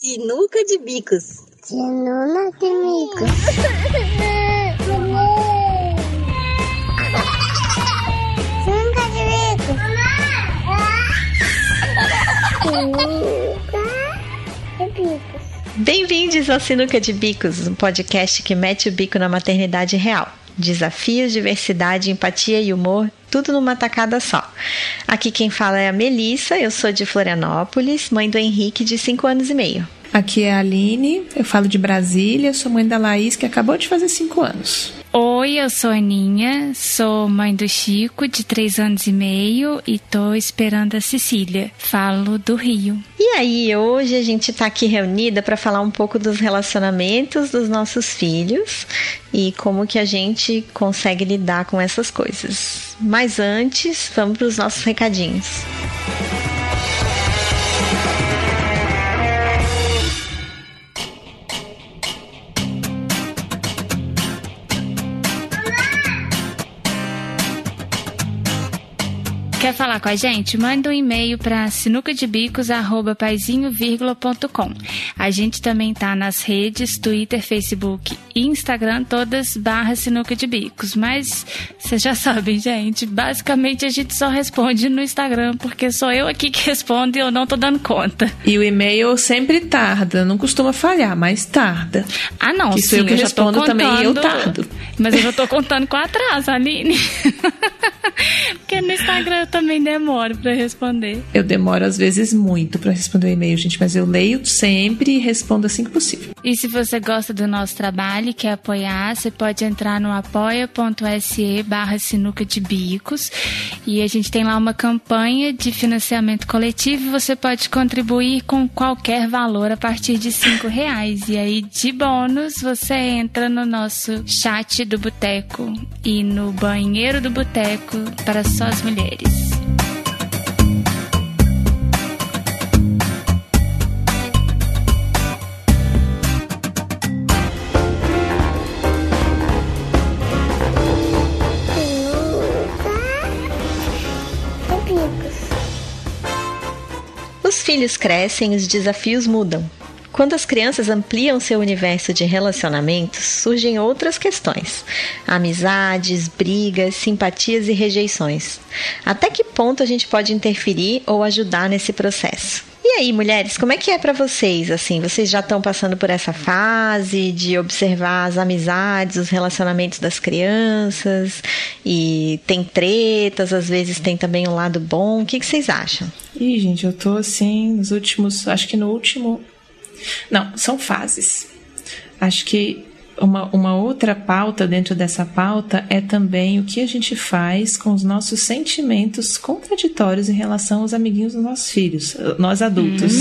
Sinuca de bicos. Sinuca de bicos. Sinuca de bicos. Sinuca de bicos. Bem-vindos ao Sinuca de Bicos, um podcast que mete o bico na maternidade real. Desafios, diversidade, empatia e humor, tudo numa tacada só. Aqui quem fala é a Melissa, eu sou de Florianópolis, mãe do Henrique, de 5 anos e meio. Aqui é a Aline, eu falo de Brasília, sou mãe da Laís, que acabou de fazer 5 anos. Oi, eu sou Aninha, sou mãe do Chico, de 3 anos e meio, e tô esperando a Cecília. Falo do Rio. E aí, hoje a gente tá aqui reunida para falar um pouco dos relacionamentos dos nossos filhos e como que a gente consegue lidar com essas coisas. Mas antes, vamos para os nossos recadinhos. Quer falar com a gente? Manda um e-mail para sinucadebicos@paizinho.com. A gente também tá nas redes Twitter, Facebook e Instagram, todas barra sinuca de bicos. Mas vocês já sabem, gente, basicamente a gente só responde no Instagram, porque sou eu aqui que respondo e eu não tô dando conta. E o e-mail sempre tarda, não costuma falhar, mas tarda. Ah, não, que sim, sou eu que eu tô respondo também e eu contando- tardo. Mas eu já tô contando com atraso, Aline. porque no Instagram eu também demoro pra responder. Eu demoro às vezes muito para responder o e-mail, gente, mas eu leio sempre e respondo assim que possível. E se você gosta do nosso trabalho e quer apoiar, você pode entrar no apoia.se barra sinuca de bicos e a gente tem lá uma campanha de financiamento coletivo e você pode contribuir com qualquer valor a partir de cinco reais. E aí, de bônus, você entra no nosso chat do boteco e no banheiro do boteco para só as mulheres. Os filhos crescem, os desafios mudam. Quando as crianças ampliam seu universo de relacionamentos, surgem outras questões: amizades, brigas, simpatias e rejeições. Até que ponto a gente pode interferir ou ajudar nesse processo? E aí, mulheres, como é que é pra vocês? Assim, vocês já estão passando por essa fase de observar as amizades, os relacionamentos das crianças e tem tretas, às vezes tem também um lado bom. O que, que vocês acham? Ih, gente, eu tô assim nos últimos. Acho que no último. Não, são fases. Acho que uma, uma outra pauta dentro dessa pauta é também o que a gente faz com os nossos sentimentos contraditórios em relação aos amiguinhos dos nossos filhos, nós adultos.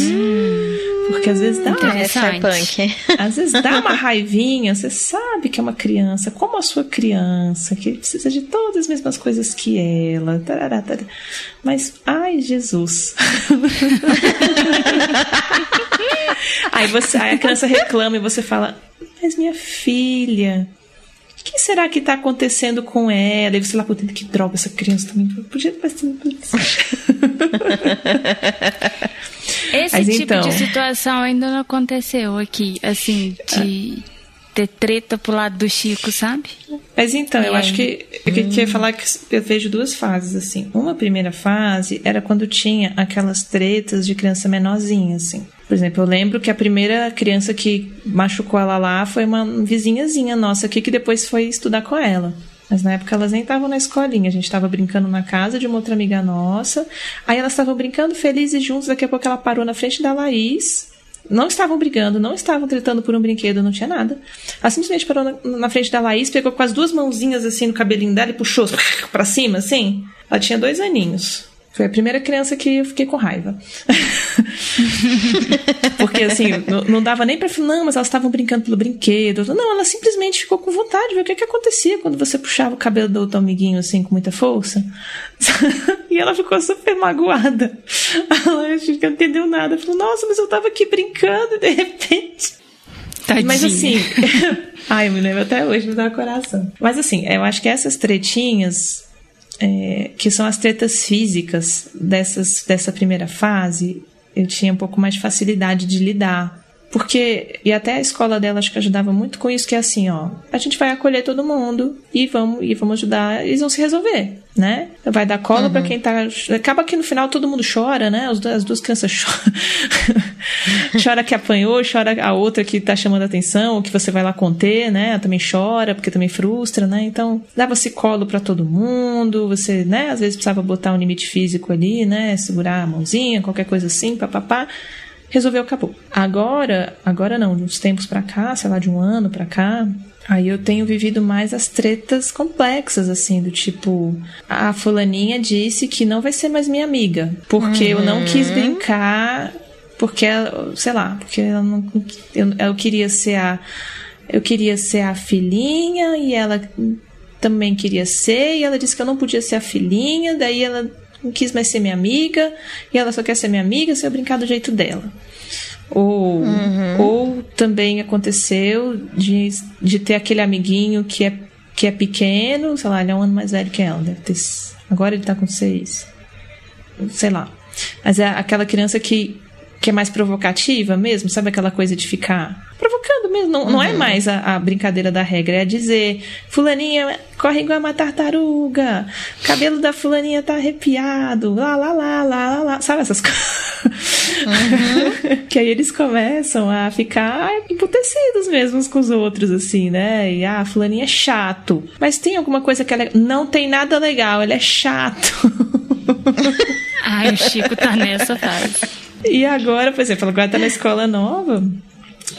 Porque às vezes dá. Essa é punk. Às vezes dá uma raivinha, você sabe que é uma criança, como a sua criança, que precisa de todas as mesmas coisas que ela. tarará, tarará. Mas, ai, Jesus. aí, você, aí a criança reclama e você fala: Mas minha filha. O que será que está acontecendo com ela? E você lá, puta, que droga essa criança também. Podia ter Esse Mas tipo então- de situação ainda não aconteceu aqui, assim, de ter treta pro lado do Chico, sabe? Mas então, eu E acho que eu queria falar que eu vejo duas fases assim. Uma primeira fase era quando tinha aquelas tretas de criança menorzinha, assim. Por exemplo, eu lembro que a primeira criança que machucou ela lá foi uma vizinhazinha nossa aqui que depois foi estudar com ela. Mas na época elas nem estavam na escolinha, a gente estava brincando na casa de uma outra amiga nossa. Aí elas estavam brincando felizes juntos, daqui a pouco ela parou na frente da Laís. Não estavam brigando, não estavam tretando por um brinquedo, não tinha nada. Ela simplesmente parou na, na frente da Laís, pegou com as duas mãozinhas assim no cabelinho dela e puxou pra cima, assim. Ela tinha dois aninhos. Foi a primeira criança que eu fiquei com raiva. Porque assim, não, não dava nem pra não, mas elas estavam brincando pelo brinquedo. Não, ela simplesmente ficou com vontade de ver o que, que acontecia quando você puxava o cabelo do outro amiguinho assim com muita força. e ela ficou super magoada. Ela não entendeu nada. Falou, nossa, mas eu tava aqui brincando e de repente. Tadinha. Mas assim. Ai, eu me lembro até hoje, me dá coração. Mas assim, eu acho que essas tretinhas. É, que são as tretas físicas dessas, dessa primeira fase, eu tinha um pouco mais de facilidade de lidar. Porque, e até a escola dela acho que ajudava muito com isso, que é assim, ó, a gente vai acolher todo mundo e vamos, e vamos ajudar, eles vão se resolver, né? Vai dar colo uhum. para quem tá. Acaba que no final todo mundo chora, né? As duas crianças choram. chora que apanhou, chora a outra que tá chamando atenção, que você vai lá conter, né? Ela também chora, porque também frustra, né? Então, dava-se colo para todo mundo, você, né? Às vezes precisava botar um limite físico ali, né? Segurar a mãozinha, qualquer coisa assim, papapá resolveu, acabou. Agora, agora não, uns tempos para cá, sei lá, de um ano para cá, aí eu tenho vivido mais as tretas complexas, assim, do tipo, a fulaninha disse que não vai ser mais minha amiga, porque uhum. eu não quis uhum. brincar, porque, sei lá, porque eu, não, eu, eu queria ser a. Eu queria ser a filhinha e ela também queria ser, e ela disse que eu não podia ser a filhinha, daí ela não quis mais ser minha amiga e ela só quer ser minha amiga se eu brincar do jeito dela. Ou, uhum. ou também aconteceu de, de ter aquele amiguinho que é, que é pequeno, sei lá, ele é um ano mais velho que ela, deve ter. Agora ele tá com seis. Sei lá. Mas é aquela criança que, que é mais provocativa mesmo, sabe aquela coisa de ficar provocando mesmo. Não, uhum. não é uhum. mais a, a, brincadeira da regra, é dizer: Fulaninha corre igual uma tartaruga, cabelo da Fulaninha tá arrepiado, lá, lá, lá, lá, lá, lá. Sabe essas coisas? Uhum. que aí eles começam a ficar emputecidos mesmo uns com os outros, assim, né? E ah, Fulaninha é chato. Mas tem alguma coisa que ela é... não tem nada legal, ele é chato. Ai, o Chico tá nessa fase. E agora, por exemplo, agora tá na escola nova.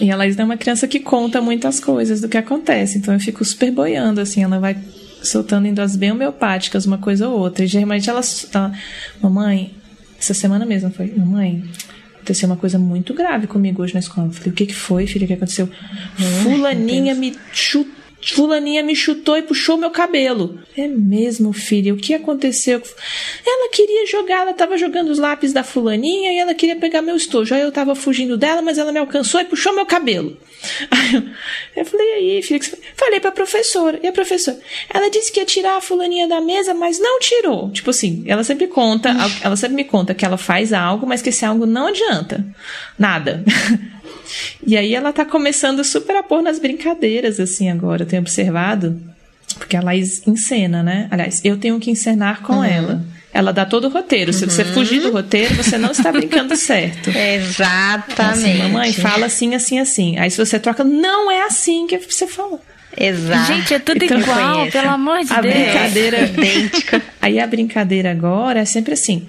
E a Laís é uma criança que conta muitas coisas do que acontece. Então eu fico super boiando, assim, ela vai soltando em doses bem homeopáticas, uma coisa ou outra. E geralmente ela, ela. Mamãe, essa semana mesmo foi, mamãe, aconteceu uma coisa muito grave comigo hoje na escola. Eu falei, o que, que foi, filha? O que aconteceu? Fulaninha me chutou Fulaninha me chutou e puxou meu cabelo. É mesmo, filha? O que aconteceu? Ela queria jogar, ela estava jogando os lápis da fulaninha e ela queria pegar meu estojo. Aí eu estava fugindo dela, mas ela me alcançou e puxou meu cabelo. Aí eu, eu falei, aí, filha, falei pra professora. E a professora? Ela disse que ia tirar a fulaninha da mesa, mas não tirou. Tipo assim, ela sempre conta, ela sempre me conta que ela faz algo, mas que esse algo não adianta. Nada. E aí ela tá começando super a pôr nas brincadeiras, assim, agora, eu tenho observado. Porque a Laís encena, né? Aliás, eu tenho que encenar com uhum. ela. Ela dá todo o roteiro. Se você uhum. fugir do roteiro, você não está brincando certo. Exatamente. Assim, mamãe, fala assim, assim, assim. Aí se você troca, não é assim que você falou. Exato. Gente, é tudo então, igual, pelo amor de a Deus. A brincadeira é idêntica. Aí a brincadeira agora é sempre assim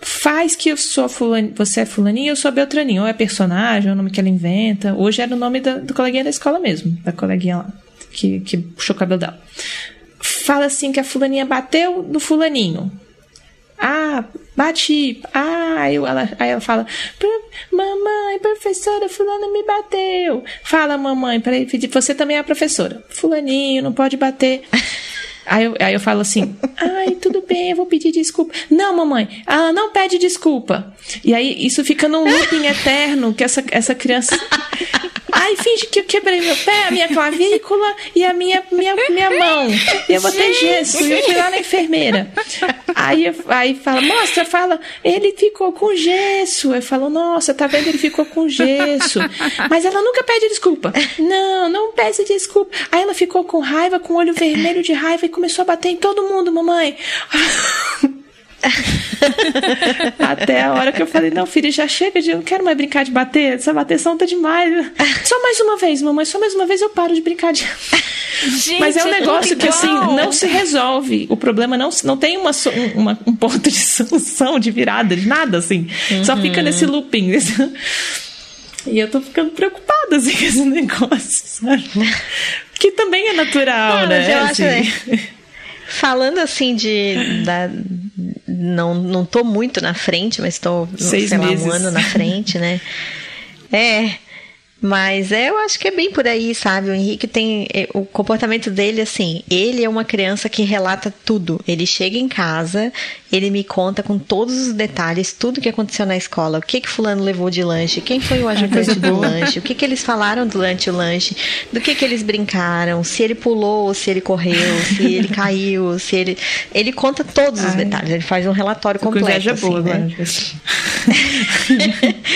faz que eu sou fulani, você é fulaninha, eu sou Beltraninho. Ou é personagem, ou é o nome que ela inventa. Hoje era o nome da, do coleguinha da escola mesmo, da coleguinha lá, que, que puxou o cabelo dela. Fala assim que a fulaninha bateu no fulaninho. Ah, bati. Ah, aí ela, aí ela fala: Mamãe, professora, fulano me bateu. Fala, mamãe, para ele pedir. Você também é a professora. Fulaninho, não pode bater. Aí eu, aí eu falo assim: ai, tudo bem, eu vou pedir desculpa. Não, mamãe, ela não pede desculpa. E aí isso fica num looping eterno que essa, essa criança. Ai, finge que eu quebrei meu pé, a minha clavícula e a minha, minha, minha mão. E eu vou ter gesso. E eu fui lá na enfermeira. Aí, aí fala, mostra, fala, ele ficou com gesso. Eu falo, nossa, tá vendo? Ele ficou com gesso. Mas ela nunca pede desculpa. Não, não pede desculpa. Aí ela ficou com raiva, com o olho vermelho de raiva e começou a bater em todo mundo, mamãe. Até a hora que eu falei, não, filha, já chega de. Eu não quero mais brincar de bater. Essa bateção tá demais. Só mais uma vez, mamãe, só mais uma vez eu paro de brincar de. Gente, Mas é um negócio que, assim, não se resolve. O problema não, não tem uma, uma, um ponto de solução, de virada, de nada, assim. Uhum. Só fica nesse looping. E eu tô ficando preocupada, assim, com esse negócio, sabe? Que também é natural, não, né? Eu acho, assim. Falando assim de. Da, não, não tô muito na frente, mas tô, Seis sei meses. lá, um ano na frente, né? É. Mas é, eu acho que é bem por aí, sabe? O Henrique tem. é, O comportamento dele, assim, ele é uma criança que relata tudo. Ele chega em casa, ele me conta com todos os detalhes, tudo que aconteceu na escola, o que que fulano levou de lanche, quem foi o ajudante do lanche, o que que eles falaram durante o lanche, do que que eles brincaram, se ele pulou, se ele correu, se ele caiu, se ele. Ele conta todos os Ai. detalhes, ele faz um relatório Com completo. assim, boa né?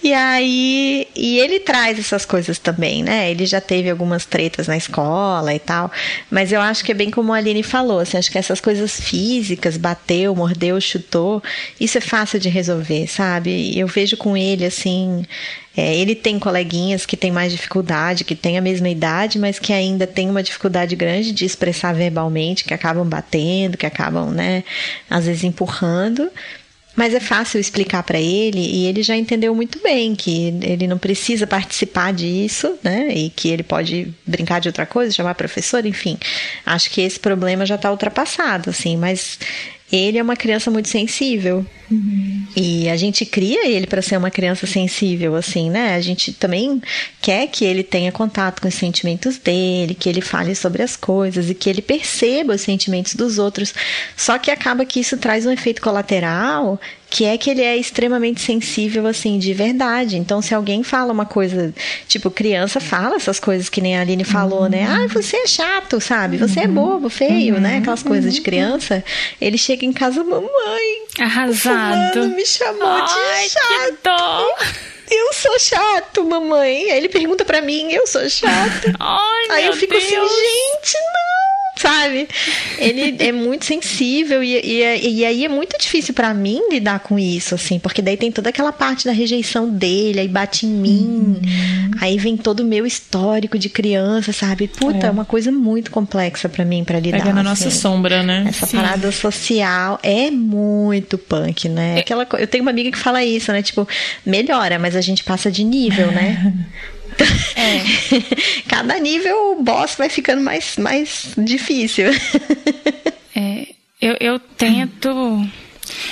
E aí, e ele traz essas coisas também, né? Ele já teve algumas tretas na escola e tal, mas eu acho que é bem como a Aline falou, assim, acho que essas coisas físicas, bateu, mordeu, chutou, isso é fácil de resolver, sabe? Eu vejo com ele, assim, é, ele tem coleguinhas que têm mais dificuldade, que têm a mesma idade, mas que ainda têm uma dificuldade grande de expressar verbalmente, que acabam batendo, que acabam, né, às vezes empurrando. Mas é fácil explicar para ele e ele já entendeu muito bem que ele não precisa participar disso, né? E que ele pode brincar de outra coisa, chamar professor, enfim. Acho que esse problema já está ultrapassado, assim, mas ele é uma criança muito sensível. E a gente cria ele para ser uma criança sensível, assim, né? A gente também quer que ele tenha contato com os sentimentos dele, que ele fale sobre as coisas e que ele perceba os sentimentos dos outros. Só que acaba que isso traz um efeito colateral, que é que ele é extremamente sensível, assim, de verdade. Então, se alguém fala uma coisa, tipo, criança fala essas coisas que nem a Aline falou, né? Ah, você é chato, sabe? Você é bobo, feio, né? Aquelas coisas de criança. Ele chega em casa, mamãe, Arrasado. Me chamou Ai, de chato. que dó. Eu sou chato, mamãe. Aí ele pergunta pra mim, eu sou chato. Ai, Aí eu fico Deus. assim, gente, não. Sabe? Ele é muito sensível e, e, e aí é muito difícil pra mim lidar com isso, assim, porque daí tem toda aquela parte da rejeição dele, aí bate em mim, aí vem todo o meu histórico de criança, sabe? Puta, é, É. uma coisa muito complexa pra mim pra lidar. Pega na nossa assim. sombra, né? Essa Sim. parada social é muito punk, né? Aquela, co- eu tenho uma amiga que fala isso, né? Tipo, melhora, mas a gente passa de nível, né? Cada nível o boss vai ficando mais, mais difícil. É, eu, eu tento.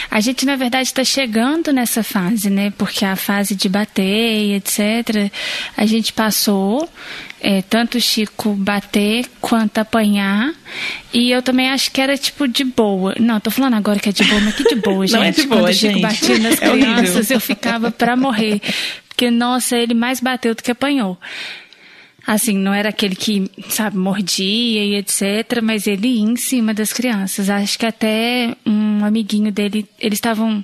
A gente, na verdade, está chegando nessa fase, né? Porque a fase de bater, etc., a gente passou, é, tanto o Chico bater quanto apanhar. E eu também acho que era tipo de boa. Não, tô falando agora que é de boa, mas que de boa, gente. Não é de boa, Quando o Chico gente. batia nas É crianças, eu ficava pra morrer. Porque, nossa, ele mais bateu do que apanhou. Assim, não era aquele que, sabe, mordia e etc, mas ele ia em cima das crianças. Acho que até um amiguinho dele, eles estavam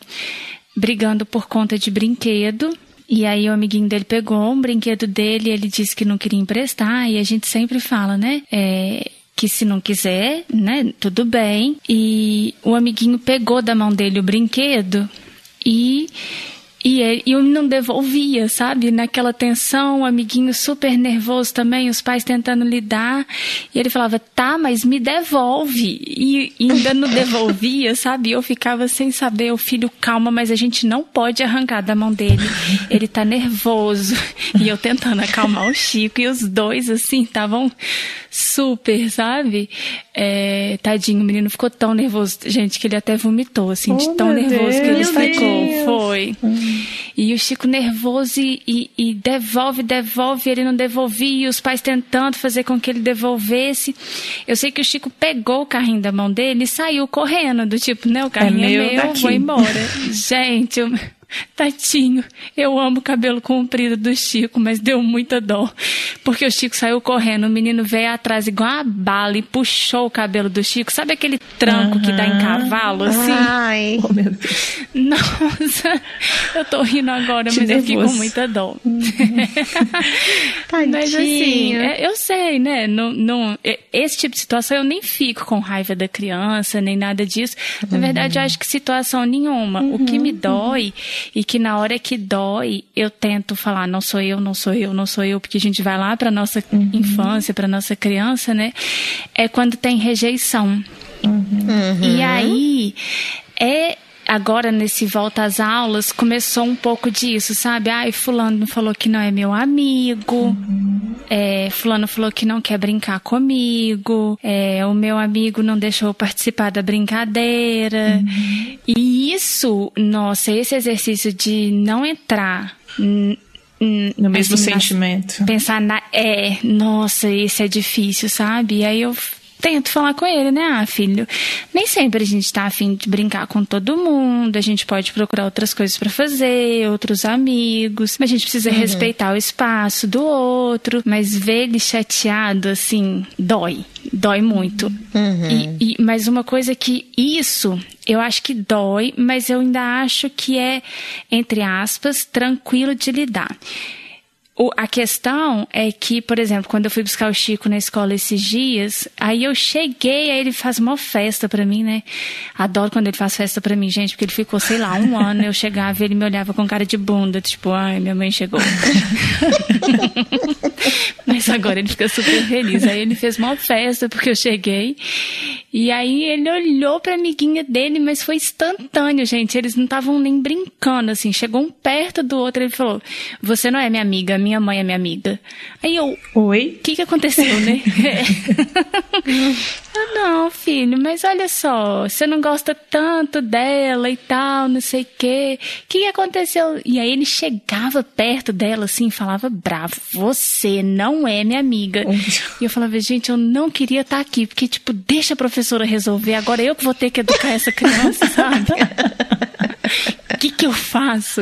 brigando por conta de brinquedo. E aí o amiguinho dele pegou um brinquedo dele, ele disse que não queria emprestar, e a gente sempre fala, né? É, que se não quiser, né, tudo bem. E o amiguinho pegou da mão dele o brinquedo e e ele, e eu não devolvia, sabe? Naquela tensão, o amiguinho super nervoso também, os pais tentando lidar. E ele falava, tá, mas me devolve. E, e ainda não devolvia, sabe? Eu ficava sem saber, o filho, calma, mas a gente não pode arrancar da mão dele. Ele tá nervoso. E eu tentando acalmar o Chico. E os dois, assim, estavam super, sabe? É, tadinho, o menino ficou tão nervoso, gente, que ele até vomitou, assim, de Oh, tão meu nervoso que ele Deus, ficou. tadinho. Foi. E o Chico nervoso e, e- e devolve, devolve, ele não devolvia, e os pais tentando fazer com que ele devolvesse. Eu sei que o Chico pegou o carrinho da mão dele e saiu correndo, do tipo, né, o carrinho é meu, meu, daqui. vou embora. Gente, eu... Tadinho, eu amo o cabelo comprido do Chico, mas deu muita dó. Porque o Chico saiu correndo, o menino veio atrás igual uma bala e puxou o cabelo do Chico. Sabe aquele tranco que dá em cavalo, assim? Ai, Oh, meu Deus. Nossa, eu tô rindo agora, mas eu fiquei com nervoso. muita dó. tadinho. Mas assim, é, eu sei, né? Não, não, esse tipo de situação eu nem fico com raiva da criança, nem nada disso. Na verdade, eu acho que situação nenhuma. O que me dói, e que na hora que dói, eu tento falar, não sou eu, não sou eu, não sou eu, porque a gente vai lá pra nossa infância, pra nossa criança, né? É quando tem rejeição. E aí, é. Agora, nesse volta às aulas, começou um pouco disso, sabe? Ai, fulano falou que não é meu amigo. É, fulano falou que não quer brincar comigo. É, o meu amigo não deixou participar da brincadeira. E isso, nossa, esse exercício de não entrar No mesmo assim, sentimento. pensar na. É, nossa, esse é difícil, sabe? E aí eu tento falar com ele, né? Ah, filho, nem sempre a gente tá afim de brincar com todo mundo, a gente pode procurar outras coisas pra fazer, outros amigos, mas a gente precisa respeitar o espaço do outro, mas ver ele chateado, assim, dói. Dói muito. E, e- mas uma coisa que isso, eu acho que dói, mas eu ainda acho que é, entre aspas, tranquilo de lidar. O- a questão é que, por exemplo, quando eu fui buscar o Chico na escola esses dias, aí eu cheguei, aí ele faz uma festa pra mim, né? Adoro quando ele faz festa pra mim, gente, porque ele ficou, sei lá, um ano, eu chegava e ele me olhava com cara de bunda, tipo, ai, minha mãe chegou. Mas agora ele fica super feliz. Aí ele fez uma festa porque eu cheguei. E aí ele olhou pra amiguinha dele, mas foi instantâneo, gente. Eles não estavam nem brincando, assim. Chegou um perto do outro, ele falou: Você não é minha amiga, minha mãe é minha amiga. Aí eu, Oi? o que, que aconteceu, né? ah, não, filho, mas olha só, você não gosta tanto dela e tal, não sei o quê. O que, que aconteceu? E aí ele chegava perto dela assim e falava bravo: Você não é minha amiga. E eu falava, gente, eu não queria estar aqui, porque, tipo, deixa a professora resolver, agora eu que vou ter que educar essa criança, sabe? O que, que eu faço?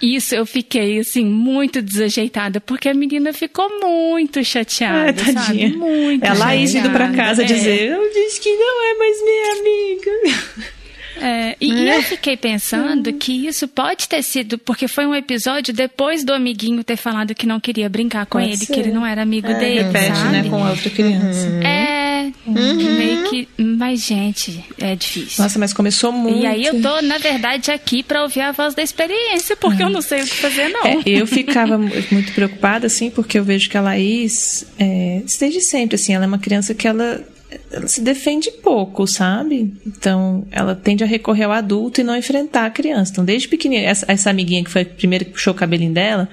Isso, eu fiquei, assim, muito desajeitada, porque a menina ficou muito chateada, Ah, tadinha. sabe? Muito É a Laís indo pra chateada, casa é. dizer, eu disse que não é mais minha amiga. É, e, e eu fiquei pensando que isso pode ter sido porque foi um episódio depois do amiguinho ter falado que não queria brincar com Pode ele, ser. que ele não era amigo É, dele, repete, sabe? né, com outra criança. É, meio que. Mas, gente, é difícil. Nossa, mas começou muito. E aí eu tô, na verdade, aqui pra ouvir a voz da experiência, porque eu não sei o que fazer, não. É, eu ficava mu- muito preocupada, assim, porque eu vejo que a Laís, é, desde sempre, assim, ela é uma criança que ela, ela se defende pouco, sabe? Então, ela tende a recorrer ao adulto e não enfrentar a criança. Então, desde pequenininha, essa, essa amiguinha que foi a primeira que puxou o cabelinho dela,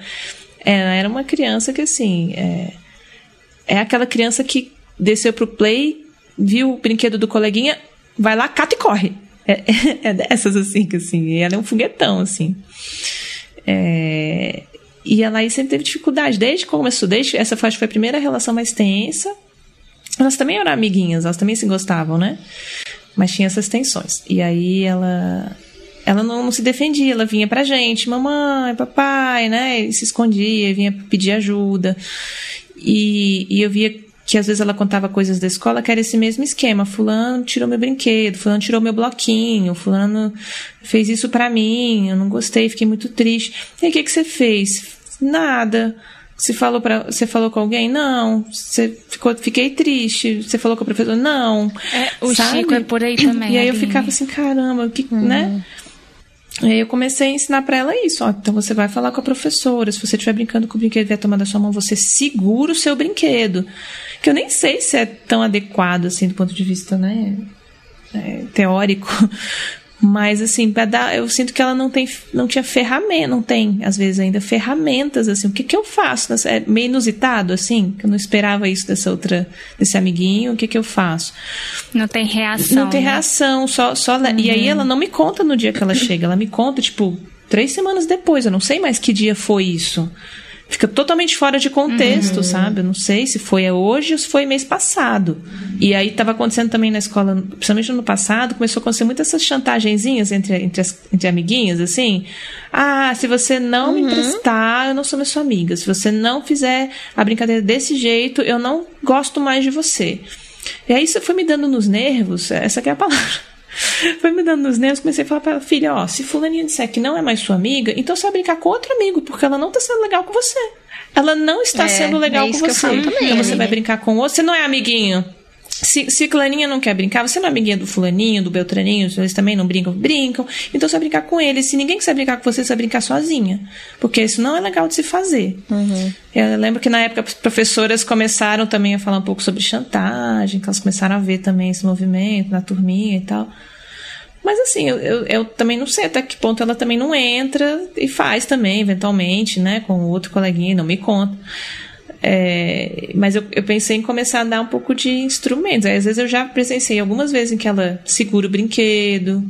ela era uma criança que, assim, é, é aquela criança que desceu pro play, viu o brinquedo do coleguinha, vai lá, cata e corre. É, é dessas, assim, que assim, ela é um foguetão, assim. É, e a Laís sempre teve dificuldade, desde que começou, desde essa foi a primeira relação mais tensa. Elas também eram amiguinhas, elas também se gostavam, né? Mas tinha essas tensões. E aí ela ela não, não se defendia, ela vinha pra gente, mamãe, papai, né? E se escondia, vinha pedir ajuda. E, e eu via que às vezes ela contava coisas da escola que era esse mesmo esquema. Fulano tirou meu brinquedo, fulano tirou meu bloquinho, fulano fez isso pra mim, eu não gostei, fiquei muito triste. E aí, o que, que você fez? Nada. Você falou para você falou com alguém? Não. Você ficou, fiquei triste. Você falou com a professora? Não. É, o Sabe? Chico é por aí também. E aí eu ficava assim, caramba, que, né? E aí eu comecei a ensinar pra ela isso, ó. Então você vai falar com a professora. Se você estiver brincando com o brinquedo e vier tomar da sua mão, você segura o seu brinquedo. Que eu nem sei se é tão adequado assim do ponto de vista, né? é, teórico. Mas assim, pra dar, eu sinto que ela não tem, não tinha ferramenta, não tem às vezes ainda ferramentas assim. O que que eu faço? nessa- É meio inusitado assim, que eu não esperava isso dessa outra, desse amiguinho. O que que eu faço? Não tem reação. Não tem né? reação, só, só le- E aí ela não me conta no dia que ela chega, ela me conta, tipo, três semanas depois. Eu não sei mais que dia foi isso. Fica totalmente fora de contexto, sabe? Eu não sei se foi hoje ou se foi mês passado. E aí estava acontecendo também na escola, principalmente no ano passado, começou a acontecer muitas essas chantagenzinhas entre, entre, as, entre amiguinhas, assim. Ah, se você não me emprestar, eu não sou mais sua amiga. Se você não fizer a brincadeira desse jeito, eu não gosto mais de você. E aí isso foi me dando nos nervos, essa é a palavra. Foi me dando nos nervos, comecei a falar pra ela, filha, ó, se fulaninha disser que não é mais sua amiga, então você vai brincar com outro amigo, porque ela não tá sendo legal com você. Ela não está É, sendo legal é com você. falo também, então você vai brincar com outro, você não é amiguinho. Se, se Claninha não quer brincar, você não é amiguinha do fulaninho, do Beltraninho, eles também não brincam, brincam. Então você vai brincar com eles. Se ninguém quiser brincar com você, você vai brincar sozinha. Porque isso não é legal de se fazer. Eu lembro que na época as professoras começaram também a falar um pouco sobre chantagem, que elas começaram a ver também esse movimento na turminha e tal. Mas assim, eu, eu, eu também não sei até que ponto ela também não entra e faz também, eventualmente, né, com outro coleguinha, não me conta. É, mas eu, eu pensei em começar a dar um pouco de instrumentos. Aí, às vezes eu já presenciei algumas vezes em que ela segura o brinquedo,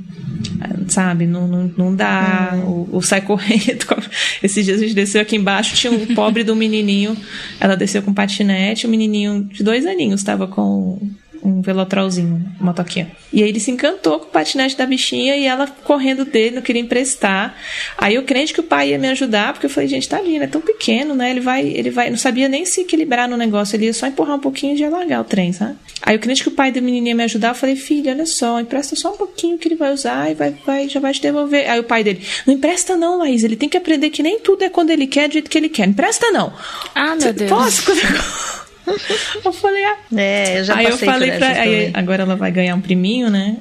sabe? Não, não, não dá. Hum. O, o sai correndo. Esses dias a gente desceu aqui embaixo, tinha um pobre do menininho. Ela desceu com patinete, o menininho de dois aninhos estava com um velotrolzinho, uma motoquinha. E aí ele se encantou com o patinete da bichinha e ela correndo dele, não queria emprestar. Aí eu crente que o pai ia me ajudar, porque eu falei, gente, tadinho, ele é tão pequeno, né? Ele vai, ele vai, não sabia nem se equilibrar no negócio, ele ia só empurrar um pouquinho e ia largar o trem, sabe? Aí eu crente que o pai da menina ia me ajudar, eu falei, filho, olha só, empresta só um pouquinho que ele vai usar e vai, vai, já vai te devolver. Aí o pai dele, não empresta não, Laís, ele tem que aprender que nem tudo é quando ele quer, do jeito que ele quer. Empresta não. Ah, meu Deus. Posso? Eu falei, ah. É, eu já aí eu falei pra. Aí, agora ela vai ganhar um priminho, né?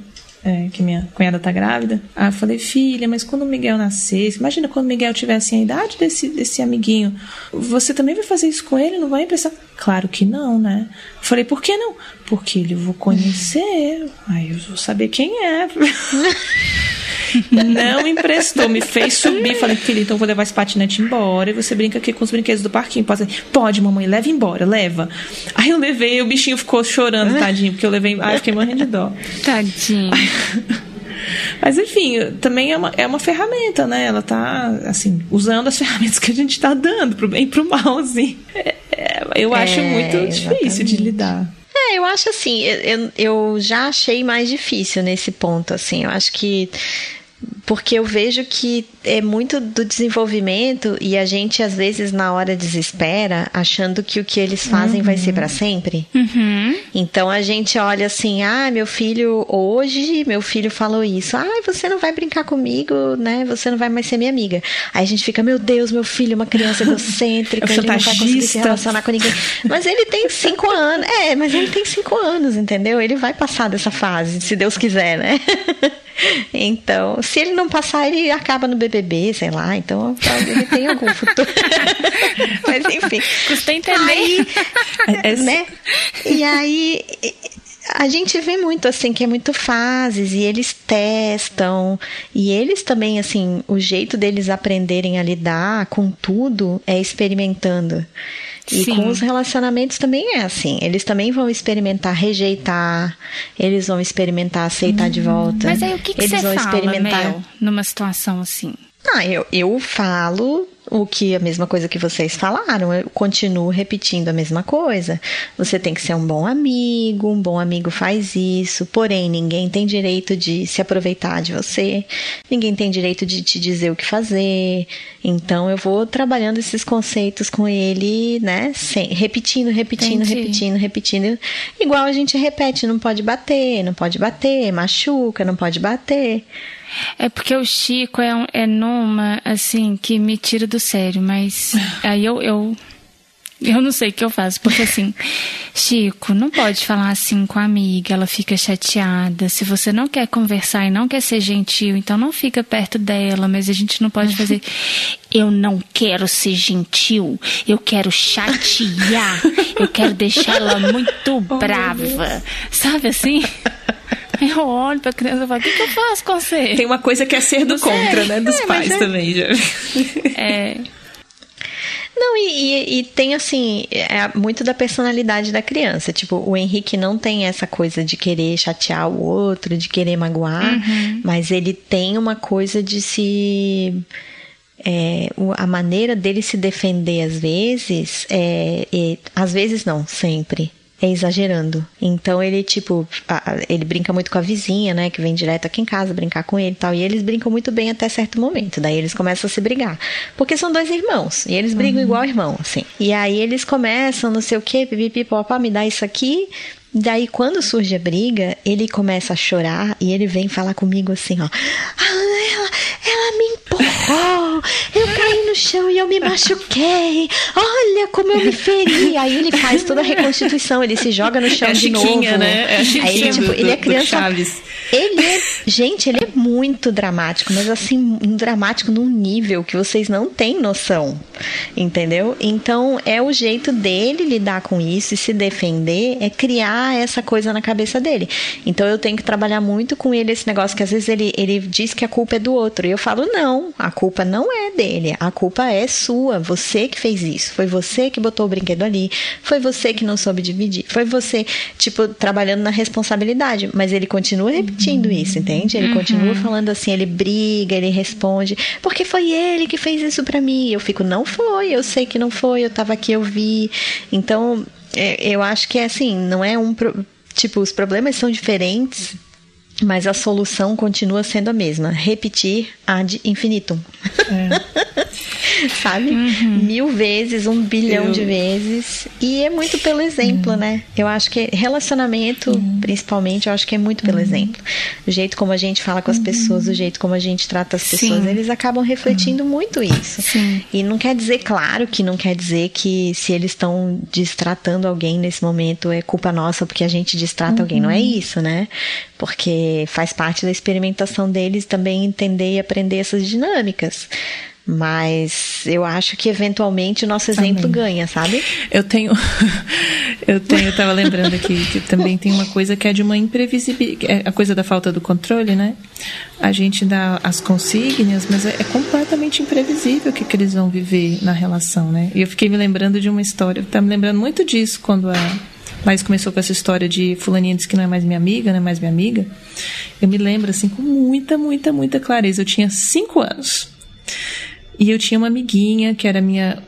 É, que minha cunhada tá grávida. Aí eu falei, filha, mas quando o Miguel nascer, imagina quando o Miguel tivesse a idade desse, desse amiguinho, você também vai fazer isso com ele? Não vai emprestar? Claro que não, né? Eu falei, por que não? Porque ele vou conhecer. Aí eu vou saber quem é. Não emprestou, me fez subir. Falei, filha, então eu vou levar esse patinete embora e você brinca aqui com os brinquedos do parquinho. Pode, pode mamãe, leva embora, leva. Aí eu levei, o bichinho ficou chorando, tadinho, porque eu levei. Ai, eu fiquei morrendo de dó. Tadinho. Mas enfim, também é uma, é uma ferramenta, né? Ela tá, assim, usando as ferramentas que a gente tá dando, pro bem e pro mal, assim. É, é, eu acho É, muito difícil de exatamente. lidar. É, eu acho assim, eu- eu já achei mais difícil nesse ponto, assim. Eu acho que. Porque eu vejo que é muito do desenvolvimento e a gente, às vezes, na hora desespera, achando que o que eles fazem vai ser para sempre. Uhum. Então a gente olha assim, ah, meu filho, hoje meu filho falou isso. Ah, você não vai brincar comigo, né? Você não vai mais ser minha amiga. Aí a gente fica, meu Deus, meu filho é uma criança egocêntrica, ele não vai conseguir se relacionar com ninguém. Mas ele tem cinco anos. É, mas ele tem cinco anos, entendeu? Ele vai passar dessa fase, se Deus quiser, né? Então, se ele não passar, ele acaba no BBB, sei lá. Então, ele tem algum futuro. Mas, enfim. Custa entender. Aí, É- é- né? E aí a gente vê muito assim que é muito fases e eles testam e eles também assim o jeito deles aprenderem a lidar com tudo é experimentando e Sim. com os relacionamentos também é assim eles também vão experimentar rejeitar eles vão experimentar aceitar de volta Mas aí o que, que eles você vão fala, experimentar Mel, numa situação assim? Ah, eu, eu falo o que a mesma coisa que vocês falaram, eu continuo repetindo a mesma coisa. Você tem que ser um bom amigo, um bom amigo faz isso, porém ninguém tem direito de se aproveitar de você, ninguém tem direito de te dizer o que fazer. Então eu vou trabalhando esses conceitos com ele, né? Sem, repetindo, repetindo, Entendi. repetindo, repetindo. Igual a gente repete, não pode bater, não pode bater, machuca, não pode bater. É porque o Chico é, um- é numa, assim, que me tira do sério, mas aí eu, eu, eu não sei o que eu faço, porque assim, Chico, não pode falar assim com a amiga, ela fica chateada. Se você não quer conversar e não quer ser gentil, então não fica perto dela, mas a gente não pode fazer. Eu não quero ser gentil, eu quero chatear, eu quero deixar ela muito brava. Sabe assim? Eu olho pra criança e falo, o que, que eu faço com você? Tem uma coisa que é ser do Não sei. contra, né? Dos É, pais é- também, já. É, Não, e, e- e tem assim, é muito da personalidade da criança. Tipo, o Henrique não tem essa coisa de querer chatear o outro, de querer magoar, mas ele tem uma coisa de se. é, a maneira dele se defender às vezes, é, é- às vezes não, sempre. É exagerando. Então ele, tipo, ele brinca muito com a vizinha, né? Que vem direto aqui em casa brincar com ele e tal. E eles brincam muito bem até certo momento. Daí eles começam a se brigar. Porque são dois irmãos. E eles brigam igual irmão, assim. E aí eles começam, não sei o quê, pipipi, popó, me dá isso aqui. Daí, quando surge a briga, ele começa a chorar e ele vem falar comigo assim, ó. "Ah, ela, ela me empurrou, eu caí no chão e eu me machuquei. Olha como eu me feri. Aí ele faz toda a reconstituição, ele se joga no chão É de novo. né? É Aí ele, tipo, do- ele é criança. Ele é, gente, ele é muito dramático, mas assim, um dramático num nível que vocês não têm noção, entendeu? Então, é o jeito dele lidar com isso e se defender, é criar essa coisa na cabeça dele. Então, eu tenho que trabalhar muito com ele esse negócio que às vezes ele, ele diz que a culpa é do outro, e eu falo, não, a culpa não é dele, a culpa é sua. Você que fez isso. Foi você que botou o brinquedo ali. Foi você que não soube dividir. Foi você, tipo, trabalhando na responsabilidade. Mas ele continua repetindo isso, entende? Ele continua falando assim, ele briga, ele responde, porque foi ele que fez isso para mim. Eu fico, não foi, eu sei que não foi, eu tava aqui, eu vi. Então, eu acho que é assim, não é um. pro- Tipo, os problemas são diferentes, mas a solução continua sendo a mesma. Repetir ad infinitum. Sabe? Mil vezes, um bilhão Eu- de vezes. E é muito pelo exemplo, né? Eu acho que relacionamento, principalmente, eu acho que é muito pelo exemplo. O jeito como a gente fala com as pessoas, o jeito como a gente trata as pessoas, Sim. eles acabam refletindo muito isso. Sim. E não quer dizer, claro que não quer dizer que se eles estão destratando alguém nesse momento é culpa nossa porque a gente distrata alguém. Não é isso, né? Porque faz parte da experimentação deles também entender e aprender essas dinâmicas. Mas eu acho que eventualmente o nosso exemplo ganha, sabe? Eu tenho. Eu tenho, eu tava lembrando aqui que também tem uma coisa que é de uma imprevisibilidade. É a coisa da falta do controle, né? A gente dá as consígnias, mas é, é completamente imprevisível o que, que eles vão viver na relação, né? E eu fiquei me lembrando de uma história. Eu tava me lembrando muito disso quando a. Laís começou com essa história de fulaninha disse que não é mais minha amiga, não é mais minha amiga. Eu me lembro, assim, com muita, muita, muita clareza. Eu tinha cinco anos. E eu tinha uma amiguinha que era minha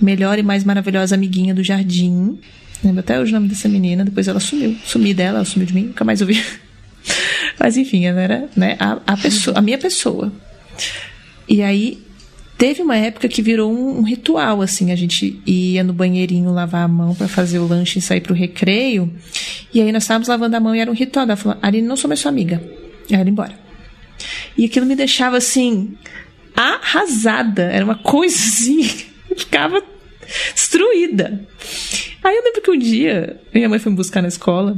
melhor e mais maravilhosa amiguinha do jardim. Lembro até hoje o nome dessa menina. Depois ela sumiu. Sumi dela, ela sumiu de mim, nunca mais ouvi. Mas enfim, ela era né, a, a, pessoa, a minha pessoa. E aí teve uma época que virou um, um ritual, assim. A gente ia no banheirinho lavar a mão para fazer o lanche e sair pro recreio. E aí nós estávamos lavando a mão e era um ritual. Ela falou, Aline, não sou mais sua amiga. E ela ia embora. E aquilo me deixava assim, arrasada. Era uma coisa assim, ficava destruída. Aí eu lembro que um dia, minha mãe foi me buscar na escola.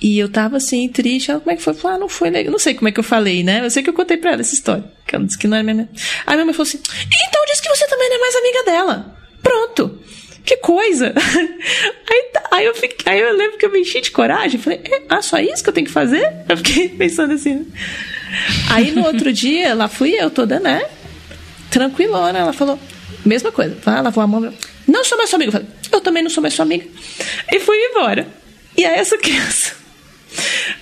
E eu tava assim, triste. Ela, como é que foi? Falei, ah, não foi legal. Não sei como é que eu falei, né? Eu sei que eu contei pra ela essa história. Que ela disse que não era minha. Aí minha mãe falou assim: então disse que você também não é mais amiga dela. Pronto. Que coisa! Aí, tá- aí, eu fiquei, aí eu lembro que eu me enchi de coragem. Falei, "É, ah, só isso que eu tenho que fazer? Eu fiquei pensando assim. né? Aí no outro dia, lá fui eu toda, né? Tranquilona. Ela falou, mesma coisa. Ah, lavou a mão. Não sou mais sua amiga. Eu falei, eu também não sou mais sua amiga. E fui embora. E aí essa criança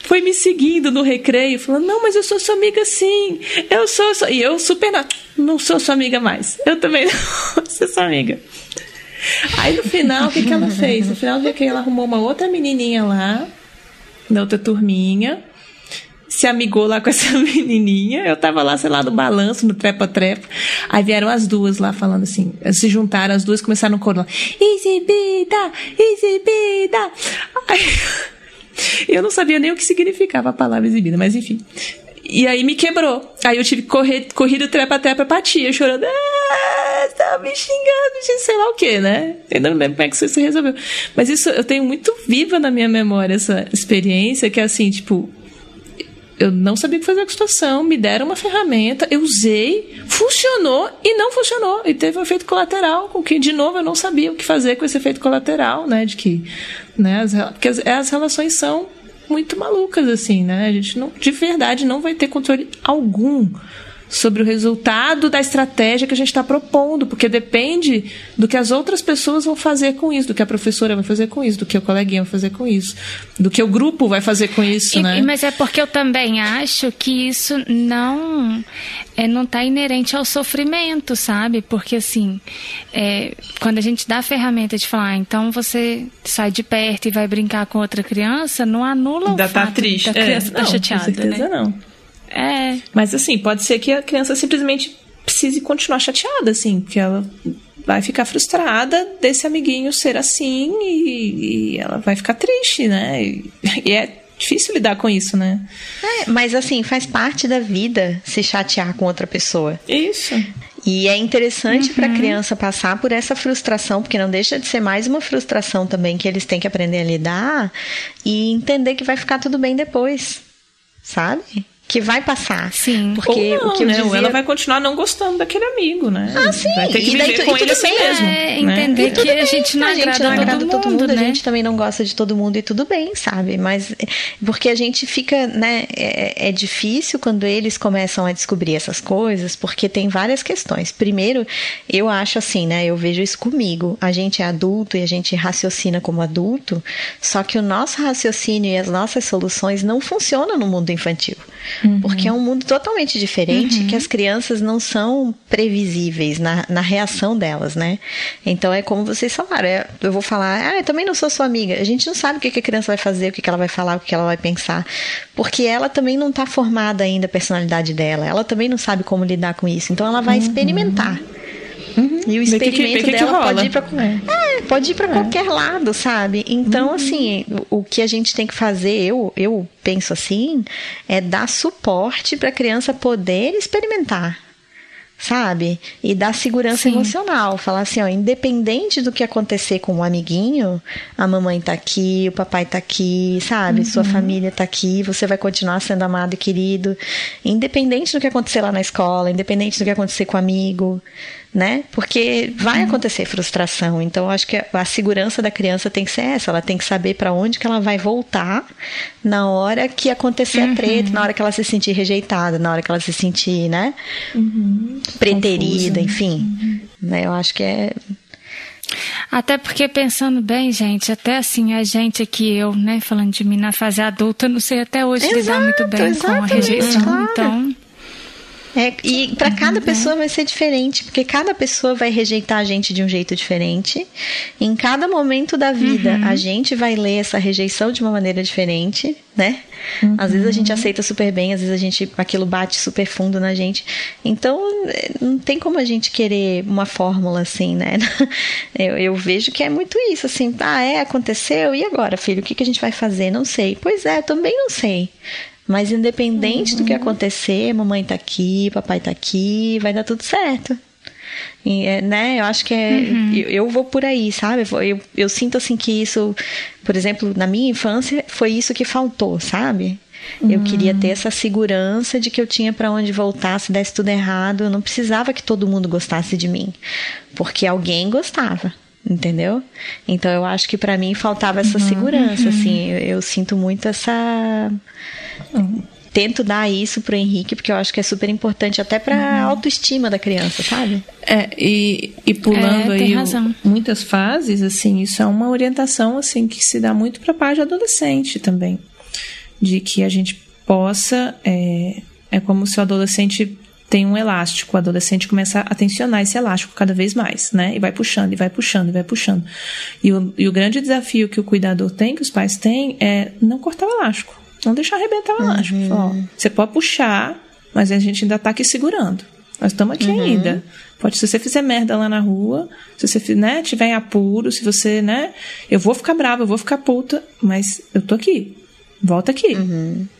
foi me seguindo no recreio, falando, não, mas eu sou sua amiga sim. Eu sou sua... E eu super na... não sou sua amiga mais. Eu também não sou sua amiga. Aí no final, o que, que ela fez? No final do recreio, ela arrumou uma outra menininha lá, na outra turminha, se amigou lá com essa menininha. Eu tava lá, sei lá, no balanço, no trepa-trepa. Aí vieram as duas lá falando assim, se juntaram as duas, começaram no coro lá, exibida, exibida. Aí, eu não sabia nem o que significava a palavra exibida, mas enfim. E aí me quebrou. Aí eu tive que correr, correr do trepa-trepa pra tia, chorando. Ah, tá me xingando, de sei lá o que, né? Ainda não lembro como é que isso se resolveu. Mas isso eu tenho muito viva na minha memória, essa experiência, que é assim, tipo, eu não sabia o que fazer com a situação, me deram uma ferramenta, eu usei, funcionou e não funcionou. E teve um efeito colateral, com que, de novo, eu não sabia o que fazer com esse efeito colateral, né? De que, né, as, porque as, as relações são muito malucas, assim, né? A gente não, de verdade não vai ter controle algum sobre o resultado da estratégia que a gente está propondo, porque depende do que as outras pessoas vão fazer com isso, do que a professora vai fazer com isso, do que o coleguinha vai fazer com isso, do que o grupo vai fazer com isso, E- né? Mas é porque eu também acho que isso não é, não está inerente ao sofrimento, sabe? Porque assim, é, quando a gente dá a ferramenta de falar, ah, então você sai de perto e vai brincar com outra criança, não anula Ainda o tá fato triste. da criança é, tá não, chateada, com certeza né? não. É, Mas assim, pode ser que a criança simplesmente precise continuar chateada, assim, porque ela vai ficar frustrada desse amiguinho ser assim e, e ela vai ficar triste, né? E, e é difícil lidar com isso, né? É, mas assim, faz parte da vida se chatear com outra pessoa. Isso. E é interessante para a criança passar por essa frustração, porque não deixa de ser mais uma frustração também que eles têm que aprender a lidar e entender que vai ficar tudo bem depois, sabe? Que vai passar. Sim. Porque Ou não, o que eu né? dizia... Ou ela vai continuar não gostando daquele amigo, né? Ah, sim. Vai ter que E daí viver tu- com e ele tudo assim bem, mesmo. é, né? entender que a bem, gente não a gente agrada não agrada todo todo mundo, mundo, a né? gente também não gosta de todo mundo e tudo bem, sabe? Mas porque a gente fica, né? É, é difícil quando eles começam a descobrir essas coisas, porque tem várias questões. Primeiro, eu acho assim, né? Eu vejo isso comigo. A gente é adulto e a gente raciocina como adulto, só que o nosso raciocínio e as nossas soluções não funcionam no mundo infantil. Porque é um mundo totalmente diferente que as crianças não são previsíveis na, na reação delas, né? Então é como vocês falaram, é- eu vou falar, ah, eu também não sou sua amiga. A gente não sabe o que, que a criança vai fazer, o que, que ela vai falar, o que, que ela vai pensar. Porque ela também não está formada ainda a personalidade dela. Ela também não sabe como lidar com isso. Então ela vai experimentar. E o que que- experimento que que dela rola. pode ir pra, é, pode ir para qualquer lado, sabe? Então, assim, o, o que a gente tem que fazer, eu, eu penso assim, é dar suporte para a criança poder experimentar. Sabe? E dar segurança Sim. emocional. Falar assim, ó, independente do que acontecer com o amiguinho, a mamãe tá aqui, o papai tá aqui, sabe? Sua família tá aqui, você vai continuar sendo amado e querido. Independente do que acontecer lá na escola, independente do que acontecer com o amigo, né? Porque vai acontecer frustração. Então, eu acho que a segurança da criança tem que ser essa. Ela tem que saber para onde que ela vai voltar na hora que acontecer a treta, na hora que ela se sentir rejeitada, na hora que ela se sentir, né? Preterida, Confusa. enfim. Né? Eu acho que é. Até porque pensando bem, gente, até assim, a gente aqui, eu, né, falando de mim na fase adulta, não sei até hoje lidar muito Exato, bem com a rejeição. claro. Então, É, e para cada pessoa vai ser diferente, porque cada pessoa vai rejeitar a gente de um jeito diferente. Em cada momento da vida, a gente vai ler essa rejeição de uma maneira diferente, né? Às vezes a gente aceita super bem, às vezes a gente aquilo bate super fundo na gente. Então, é, não tem como a gente querer uma fórmula assim, né? Eu, eu vejo que é muito isso, assim, ah, é, aconteceu, e agora, filho, o que, que a gente vai fazer? Não sei. Pois é, eu também não sei. Mas independente do que acontecer, mamãe tá aqui, papai tá aqui, vai dar tudo certo. E, é, né, eu acho que é. Eu, eu vou por aí, sabe? Eu, eu, eu sinto assim que isso, por exemplo, na minha infância, foi isso que faltou, sabe? Eu queria ter essa segurança de que eu tinha para onde voltar se desse tudo errado. Eu não precisava que todo mundo gostasse de mim, porque alguém gostava. Entendeu? Então eu acho que para mim faltava essa segurança, assim. Eu, eu sinto muito essa tento dar isso pro Henrique, porque eu acho que é super importante até pra autoestima da criança, sabe? É, e, e pulando É, tem aí o- razão. muitas fases, assim, isso é uma orientação assim que se dá muito para a parte adolescente também, de que a gente possa é, é como se o adolescente tem um elástico, o adolescente começa a tensionar esse elástico cada vez mais, né? E vai puxando, e vai puxando, e vai puxando. E o, e o grande desafio que o cuidador tem, que os pais têm, é não cortar o elástico, não deixar arrebentar o elástico. Ó, você pode puxar, mas a gente ainda tá aqui segurando. Nós estamos aqui ainda. Pode, se você fizer merda lá na rua, se você né, tiver em apuro, se você, né? Eu vou ficar brava, eu vou ficar puta, mas eu tô aqui. Volta aqui.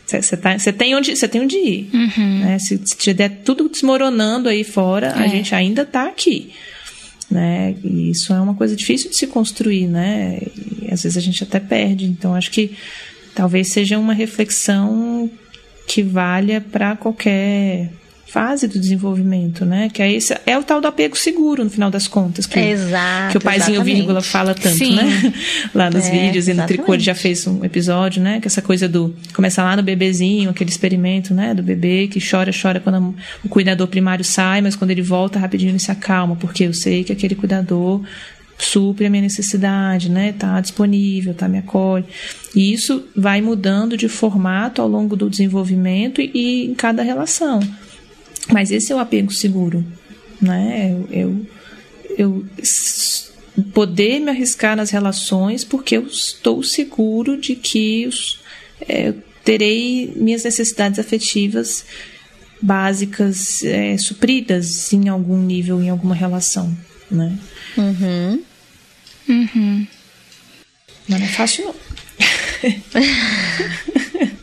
Você tá, tem onde, tem onde ir. Né? Se, se tiver tudo desmoronando aí fora, a É. gente ainda tá aqui. Né? E isso é uma coisa difícil de se construir, né? E às vezes a gente até perde. Então acho que talvez seja uma reflexão que valha para qualquer fase do desenvolvimento, né? Que é esse é o tal do apego seguro no final das contas, que, Exato, que o paizinho exatamente. vírgula fala tanto, Sim. né? Lá nos É, vídeos e no. Tricô ele já fez um episódio, né? Que essa coisa do começa lá no bebezinho, aquele experimento, né? Do bebê que chora, chora quando a- o cuidador primário sai, mas quando ele volta rapidinho ele se acalma, porque eu sei que aquele cuidador supre a minha necessidade, né? Tá disponível, tá me acolhe. E isso vai mudando de formato ao longo do desenvolvimento e, e em cada relação. Mas esse é o apego seguro, né? Eu, eu, eu poder me arriscar nas relações porque eu estou seguro de que os, é, eu terei minhas necessidades afetivas básicas é, supridas em algum nível, em alguma relação, né? Uhum. uhum. Mas não é fácil não.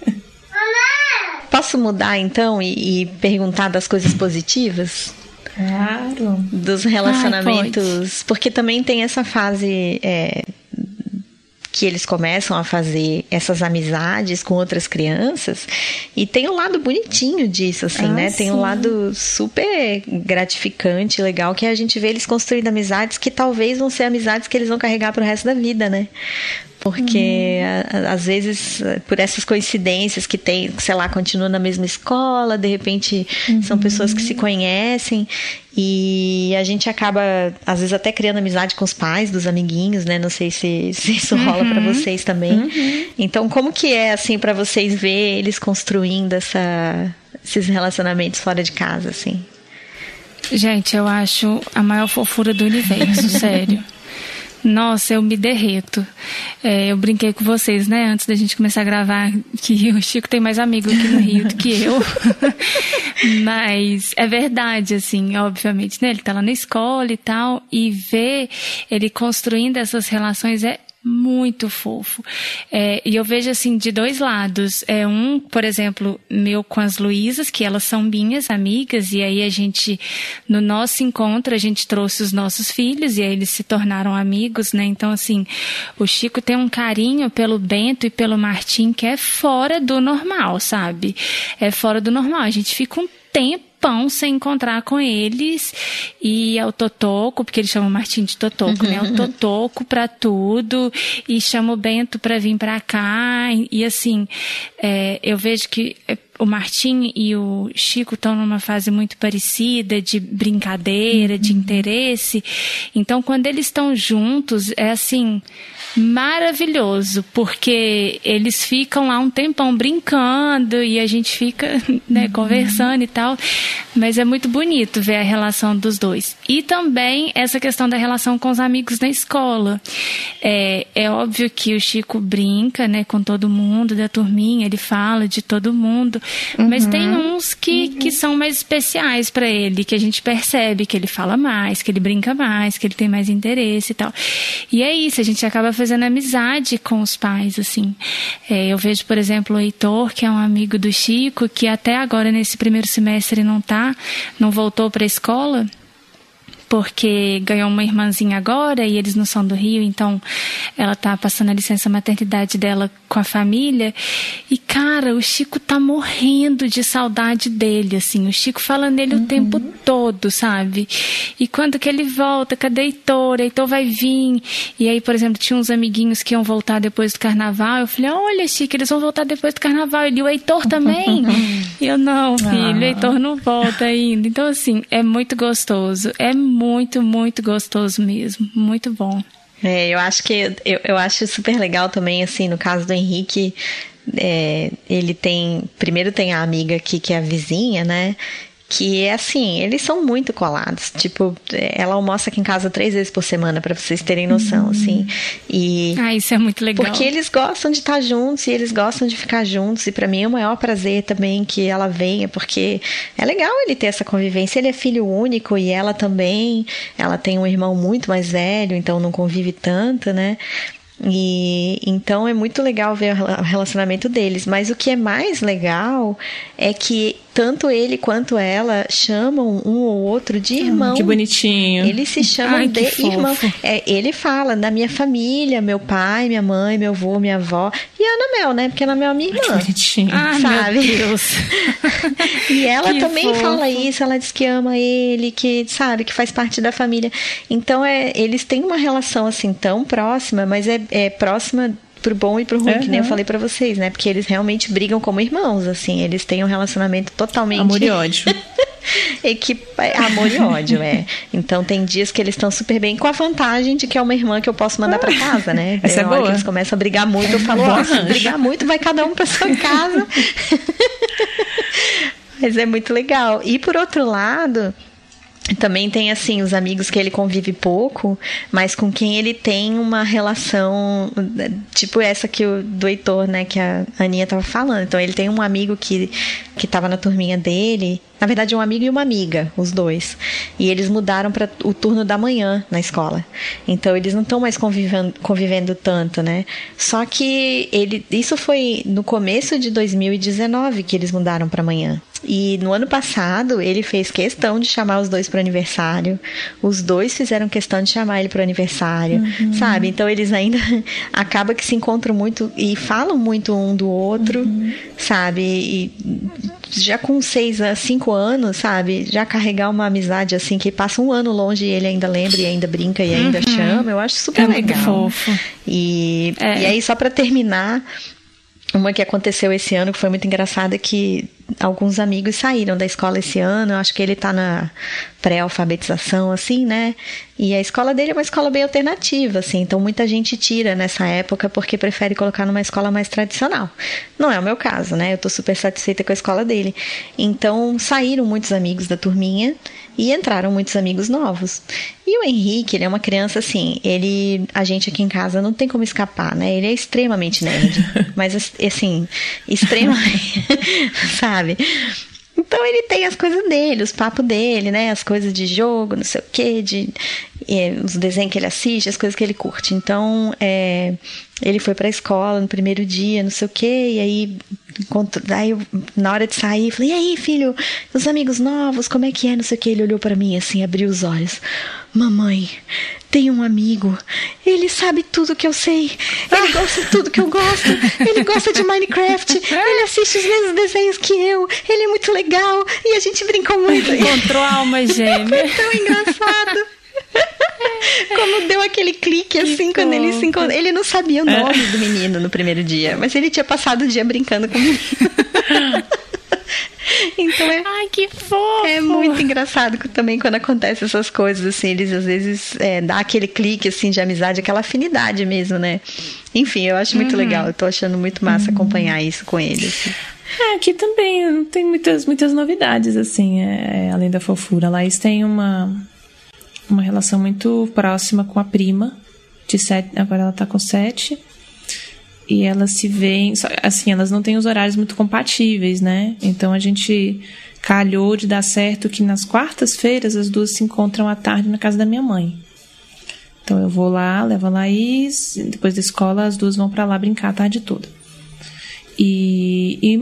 Posso mudar então e, e perguntar das coisas positivas? Claro. Dos relacionamentos. porque também tem essa fase é, que eles começam a fazer essas amizades com outras crianças. E tem um lado bonitinho disso, assim, ah, né? Tem um sim. lado super gratificante, legal, que é a gente vê eles construindo amizades que talvez vão ser amizades que eles vão carregar pro resto da vida, né? Porque a- a- às vezes, por essas coincidências que tem, sei lá, continua na mesma escola, de repente são pessoas que se conhecem e a gente acaba, às vezes, até criando amizade com os pais dos amiguinhos, né? Não sei se, se isso rola pra vocês também. Então, como que é, assim, pra vocês ver eles construindo essa, esses relacionamentos fora de casa, assim? Gente, eu acho a maior fofura do universo, sério. Nossa, eu me derreto. É, eu brinquei com vocês, né, antes da gente começar a gravar, que o Chico tem mais amigos aqui no Rio do que eu. Mas é verdade, assim, obviamente, né? Ele tá lá na escola e tal, e ver ele construindo essas relações é muito fofo. É, e eu vejo assim de dois lados. É um, por exemplo, meu com as Luísas, que elas são minhas amigas, e aí a gente, no nosso encontro, a gente trouxe os nossos filhos, e aí eles se tornaram amigos, né? Então, assim, o Chico tem um carinho pelo Bento e pelo Martim que é fora do normal, sabe? É fora do normal. A gente fica um tempão sem encontrar com eles. E é o Totoco, porque eles chamam o Martim de Totoco, né? É o Totoco pra tudo. E chama o Bento pra vir pra cá. E, e, assim, é, eu vejo que é, o Martim e o Chico estão numa fase muito parecida de brincadeira, de interesse. Então, quando eles estão juntos, é assim maravilhoso, porque eles ficam lá um tempão brincando e a gente fica né, conversando e tal, mas é muito bonito ver a relação dos dois. E também essa questão da relação com os amigos na escola. É, é óbvio que o Chico brinca né, com todo mundo da turminha, ele fala de todo mundo, mas tem uns que, que são mais especiais para ele, que a gente percebe que ele fala mais, que ele brinca mais, que ele tem mais interesse e tal. E é isso, a gente acaba fazendo amizade com os pais, assim. É, eu vejo, por exemplo, o Heitor, que é um amigo do Chico, que até agora, nesse primeiro semestre, não tá, não voltou para a escola porque ganhou uma irmãzinha agora e eles não são do Rio, então ela tá passando a licença maternidade dela com a família. E cara, o Chico tá morrendo de saudade dele, assim. O Chico fala nele o tempo todo, sabe? E quando que ele volta, cadê Heitor? Heitor vai vir. E aí, por exemplo, tinha uns amiguinhos que iam voltar depois do carnaval. Eu falei, olha, Chico, eles vão voltar depois do carnaval. Ele, o Heitor também? e eu, não, filho, o Heitor não volta ainda. Então, assim, é muito gostoso. É muito, muito gostoso mesmo. Muito bom. É, eu acho que eu, eu acho super legal também, assim, no caso do Henrique, é, ele tem. Primeiro tem a amiga aqui que é a vizinha, né? Que é assim, eles são muito colados. Tipo, ela almoça aqui em casa três vezes por semana, para vocês terem noção, assim. E. Ah, isso é muito legal. Porque eles gostam de estar juntos e eles gostam de ficar juntos. E para mim é o maior prazer também que ela venha, porque é legal ele ter essa convivência. Ele é filho único e ela também. Ela tem um irmão muito mais velho, então não convive tanto, né? E então é muito legal ver o relacionamento deles, mas o que é mais legal é que tanto ele quanto ela chamam um ou outro de irmão. Hum, que bonitinho. Eles se chamam Ai, de que irmão. É, ele fala na minha família, meu pai, minha mãe, meu avô, minha avó e a Ana Mel, né? Porque Ana Mel é minha Que irmã. bonitinho. Ah, sabe? meu Deus. E ela Que também fofo. fala isso, ela diz que ama ele, que sabe, que faz parte da família. Então é, eles têm uma relação assim tão próxima, mas é, é próxima pro bom e pro ruim, que nem eu Uhum. falei pra vocês, né? Porque eles realmente brigam como irmãos, assim, eles têm um relacionamento totalmente Amor e ódio. Equipe, amor e ódio, é. Então tem dias que eles estão super bem, com a vantagem de que é uma irmã que eu posso mandar pra casa, né? Essa é boa. que eles começam a brigar muito, eu falo, ó, se brigar muito, vai cada um pra sua casa. Mas é muito legal. E por outro lado, também tem assim os amigos que ele convive pouco, mas com quem ele tem uma relação tipo essa que o do Heitor, né, que a Aninha tava falando. Então ele tem um amigo que que tava na turminha dele na verdade, um amigo e uma amiga, os dois. E eles mudaram para o turno da manhã na escola. Então eles não estão mais convivendo, convivendo tanto, né? Só que ele, isso foi no começo de 2019 que eles mudaram para manhã. E no ano passado ele fez questão de chamar os dois para aniversário. Os dois fizeram questão de chamar ele para aniversário, uhum. sabe? Então eles ainda acaba que se encontram muito e falam muito um do outro, uhum. sabe? E já com seis a cinco anos, sabe? Já carregar uma amizade assim que passa um ano longe e ele ainda lembra e ainda brinca e ainda uhum. chama, eu acho super é legal. Muito fofo. E, é. e aí só para terminar, uma que aconteceu esse ano que foi muito engraçada que alguns amigos saíram da escola esse ano. Acho que ele está na pré-alfabetização, assim, né? E a escola dele é uma escola bem alternativa, assim. Então muita gente tira nessa época porque prefere colocar numa escola mais tradicional. Não é o meu caso, né? Eu estou super satisfeita com a escola dele. Então saíram muitos amigos da turminha e entraram muitos amigos novos. E o Henrique, ele é uma criança assim, ele, a gente aqui em casa não tem como escapar, né? Ele é extremamente nerd, mas assim, extremamente, sabe? Então ele tem as coisas dele, os papos dele, né? As coisas de jogo, não sei o quê, de é, os desenhos que ele assiste, as coisas que ele curte. Então, é, ele foi pra escola no primeiro dia, não sei o quê, e aí Encontro, daí eu, na hora de sair, falei: "E aí, filho, os amigos novos, como é que é?" Não sei o que. Ele olhou para mim assim, abriu os olhos. "Mamãe, tem um amigo. Ele sabe tudo que eu sei. Ele gosta de tudo que eu gosto. Ele gosta de Minecraft. Ele assiste os mesmos desenhos que eu. Ele é muito legal e a gente brincou muito." Encontrou a alma gêmea. Foi tão engraçado. Como deu aquele clique assim que quando ele se encontrou. Ele não sabia o nome é. do menino no primeiro dia, mas ele tinha passado o dia brincando com o menino. Então é. Ai, que fofo! É muito engraçado também quando acontecem essas coisas, assim, eles às vezes é, dá aquele clique assim de amizade, aquela afinidade mesmo, né? Enfim, eu acho muito uhum. legal. Eu tô achando muito massa uhum. acompanhar isso com eles. É, aqui também tem muitas, muitas novidades, assim, é, além da fofura. Laís tem uma, uma relação muito próxima com a prima, de sete, agora ela tá com sete. E elas se veem, assim, elas não têm os horários muito compatíveis, né? Então a gente calhou de dar certo que nas quartas-feiras as duas se encontram à tarde na casa da minha mãe. Então eu vou lá, levo a Laís, depois da escola as duas vão para lá brincar a tarde toda. E, e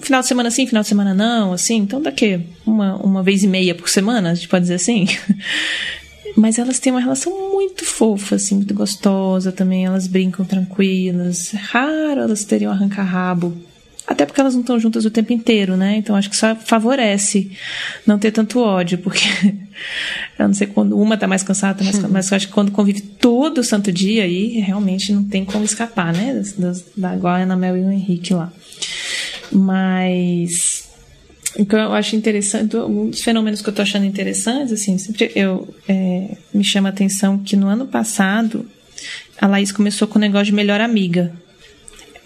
final de semana sim, final de semana não, assim, então daqui uma, uma vez e meia por semana, a gente pode dizer assim. Mas elas têm uma relação muito fofa, assim, muito gostosa também. Elas brincam tranquilas. É raro elas terem um arranca-rabo. Até porque elas não estão juntas o tempo inteiro, né? Então acho que só favorece não ter tanto ódio, porque eu não sei quando uma tá mais cansada, tá mais cansada, mas eu acho que quando convive todo o santo dia aí, realmente não tem como escapar, né? Das, das, da igual a Ana Mel e o Henrique lá. Mas o que eu acho interessante, um dos fenômenos que eu estou achando interessantes, assim, sempre eu é, me chama a atenção que no ano passado a Laís começou com o negócio de melhor amiga.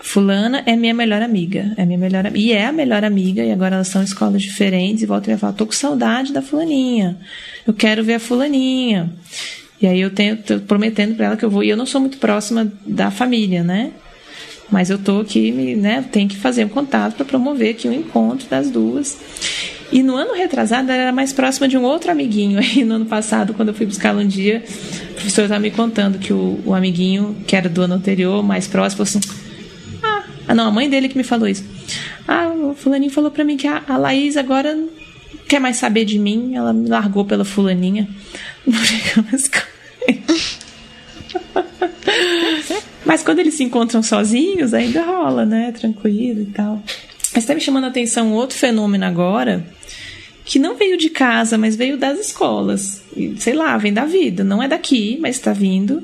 Fulana é minha melhor amiga, é minha melhor e é a melhor amiga e agora elas são escolas diferentes e volta e vai falar, tô com saudade da fulaninha, eu quero ver a fulaninha. E aí eu tenho tô prometendo para ela que eu vou e eu não sou muito próxima da família, né? Mas eu tô aqui, né, tem que fazer um contato para promover aqui o um encontro das duas. E no ano retrasado ela era mais próxima de um outro amiguinho. Aí no ano passado, quando eu fui buscá-la um dia, o professor estava me contando que o, o, amiguinho, que era do ano anterior, mais próximo, falou assim: Ah, ah não, a mãe dele que me falou isso. Ah, o fulaninho falou para mim que a, a Laís agora não quer mais saber de mim. Ela me largou pela fulaninha. Mas quando eles se encontram sozinhos, ainda rola, né? Tranquilo e tal. Mas está me chamando a atenção outro fenômeno agora, que não veio de casa, mas veio das escolas. Sei lá, vem da vida. Não é daqui, mas está vindo.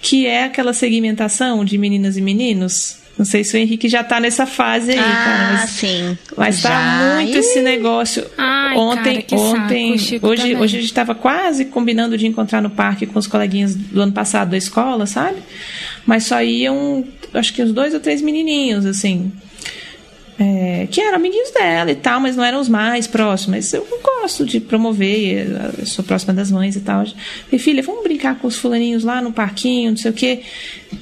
Que é aquela segmentação de meninas e meninos. Não sei se o Henrique já tá nessa fase aí, ah, cara. Mas, sim. Mas tá já. tá muito esse negócio. Ai, ontem, cara, ontem, saco, hoje, hoje a gente tava quase combinando de encontrar no parque com os coleguinhas do ano passado da escola, sabe? Mas só iam, acho que uns dois ou três menininhos, assim. É, que eram amiguinhos dela e tal, mas não eram os mais próximos. Mas eu gosto de promover, eu sou próxima das mães e tal. Falei, filha, vamos brincar com os fulaninhos lá no parquinho, não sei o quê.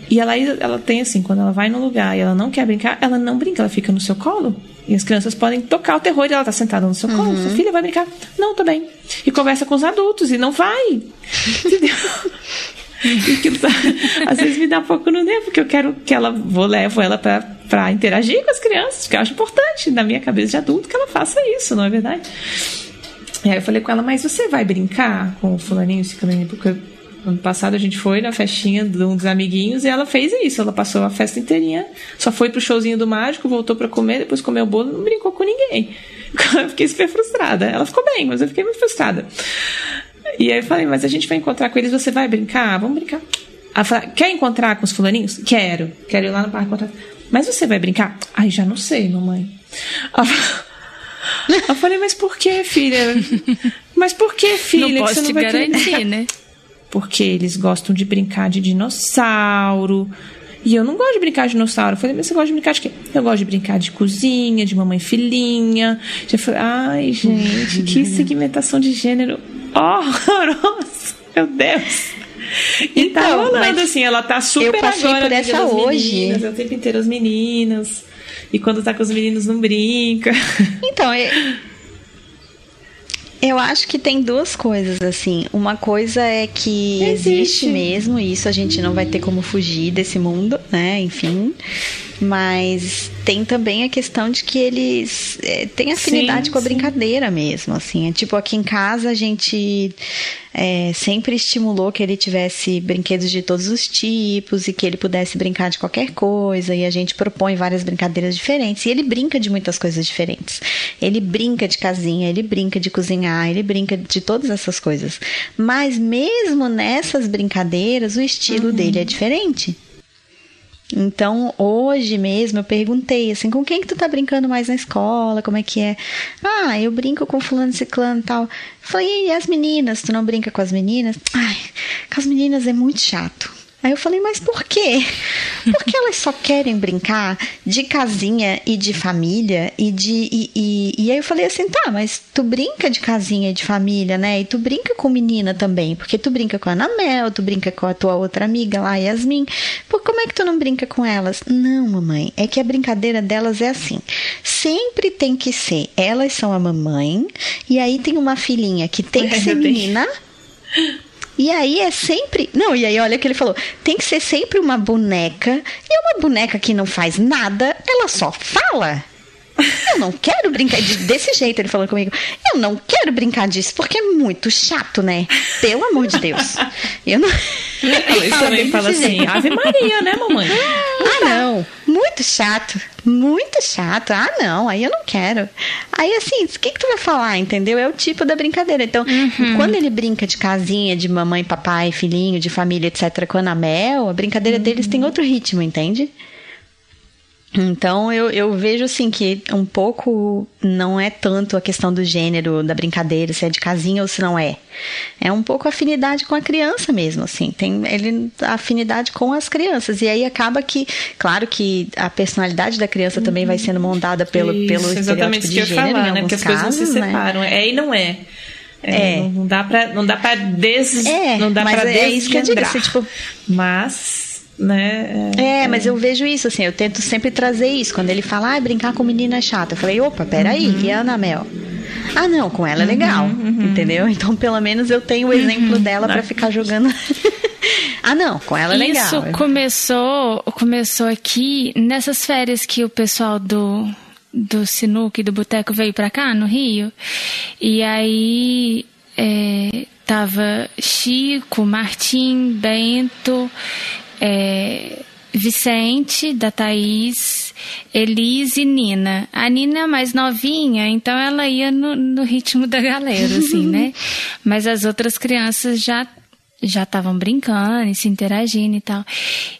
E ela, ela tem assim, quando ela vai num lugar e ela não quer brincar, ela não brinca, ela fica no seu colo. E as crianças podem tocar o terror e ela tá sentada no seu colo. Uhum. Sua filha vai brincar? Não, tô bem. E conversa com os adultos e não vai. Entendeu? E aquilo tá, às vezes me dá pouco no nervo, porque eu quero que ela, vou levo ela pra, pra interagir com as crianças, porque eu acho importante, na minha cabeça de adulto, que ela faça isso, não é verdade? E aí eu falei com ela, mas você vai brincar com o fulaninho ciclaninho? Porque ano passado a gente foi na festinha de um dos amiguinhos e ela fez isso. Ela passou a festa inteirinha, só foi pro showzinho do mágico, voltou pra comer, depois comeu o bolo não brincou com ninguém. Eu fiquei super frustrada. Ela ficou bem, mas eu fiquei muito frustrada. E aí eu falei, mas a gente vai encontrar com eles, você vai brincar? Vamos brincar. Ela falou, quer encontrar com os fulaninhos? Quero. Quero ir lá no parque encontrar. Mas você vai brincar? Ai, já não sei, mamãe. Ela falou, eu falei, mas por que, filha? Mas por que, filha? Não que posso você não te garantir, brincar? né? Porque eles gostam de brincar de dinossauro. E eu não gosto de brincar de dinossauro. Eu falei, mas você gosta de brincar de quê? Eu gosto de brincar de cozinha, de mamãe filhinha. Já falei, ai, gente, que segmentação de gênero horrorosa. Meu Deus. E tá Então, rolando, mas assim, ela tá super eu passei agora por essa hoje. meninas, é o tempo inteiro as meninas. E quando tá com os meninos não brinca. Então, eu, eu acho que tem duas coisas, assim. Uma coisa é que Existe. existe mesmo, e isso a gente não vai ter como fugir desse mundo, né? Enfim. Mas tem também a questão de que eles é, têm afinidade Sim, com a sim. brincadeira mesmo, assim. É tipo, aqui em casa a gente é, sempre estimulou que ele tivesse brinquedos de todos os tipos e que ele pudesse brincar de qualquer coisa. E a gente propõe várias brincadeiras diferentes. E ele brinca de muitas coisas diferentes. Ele brinca de casinha, ele brinca de cozinhar, ele brinca de todas essas coisas. Mas mesmo nessas brincadeiras, o estilo dele é diferente. Então, hoje mesmo eu perguntei assim, com quem que tu tá brincando mais na escola? Como é que é? Ah, eu brinco com fulano, ciclano e tal. Falei, e as meninas? Tu não brinca com as meninas? Ai, com as meninas é muito chato. Aí eu falei, mas por quê? Porque elas só querem brincar de casinha e de família e de. E, e, e aí eu falei assim, tá, mas tu brinca de casinha e de família, né? E tu brinca com menina também, porque tu brinca com a Ana Mel, tu brinca com a tua outra amiga lá, Yasmin. Por como é que tu não brinca com elas? Não, mamãe, é que a brincadeira delas é assim. Sempre tem que ser, elas são a mamãe, e aí tem uma filhinha que tem que ser menina. E aí é sempre. Não, e aí olha o que ele falou. Tem que ser sempre uma boneca. E uma boneca que não faz nada, ela só fala. Eu não quero brincar de- desse jeito, ele falou comigo. Eu não quero brincar disso, porque é muito chato, né? Pelo amor de Deus. Eu não. Fala também fala assim, jeito. Ave Maria, né, mamãe? Ah, não. Muito chato. Muito chato. Ah, não. Aí eu não quero. Aí, assim, o que, que tu vai falar, entendeu? É o tipo da brincadeira. Então, quando ele brinca de casinha, de mamãe, papai, filhinho, de família, etc., com a Ana Mel, a brincadeira deles tem outro ritmo, entende? Então eu, eu vejo assim que um pouco não é tanto a questão do gênero da brincadeira, se é de casinha ou se não é. É um pouco a afinidade com a criança mesmo, assim. Tem ele afinidade com as crianças. E aí acaba que, claro que a personalidade da criança também vai sendo montada pelo, Isso, pelo exatamente estereótipo de gênero falar, em né? alguns Porque as coisas casos, se né? separam. É e não é. É. Não, não dá pra, não dá pra des, É, não dá mas pra é isso que eu digo, assim, tipo- Mas, né? É, mas eu vejo isso, assim, eu tento sempre trazer isso. Quando ele fala, ah, brincar com menina é chata, eu falei, opa, peraí, Uhum. e a Ana Mel? Ah, não, com ela é legal, entendeu? Então, pelo menos eu tenho o Uhum. exemplo dela pra ficar jogando. ah, não, com ela é legal. Isso começou, começou aqui nessas férias que o pessoal do do sinuca e do boteco veio pra cá no Rio. E aí é, tava Chico, Martim, Bento, é, Vicente, da Thaís, Elise e Nina. A Nina é mais novinha, então ela ia no, no ritmo da galera, assim, né? Mas as outras crianças já já estavam brincando e se interagindo e tal.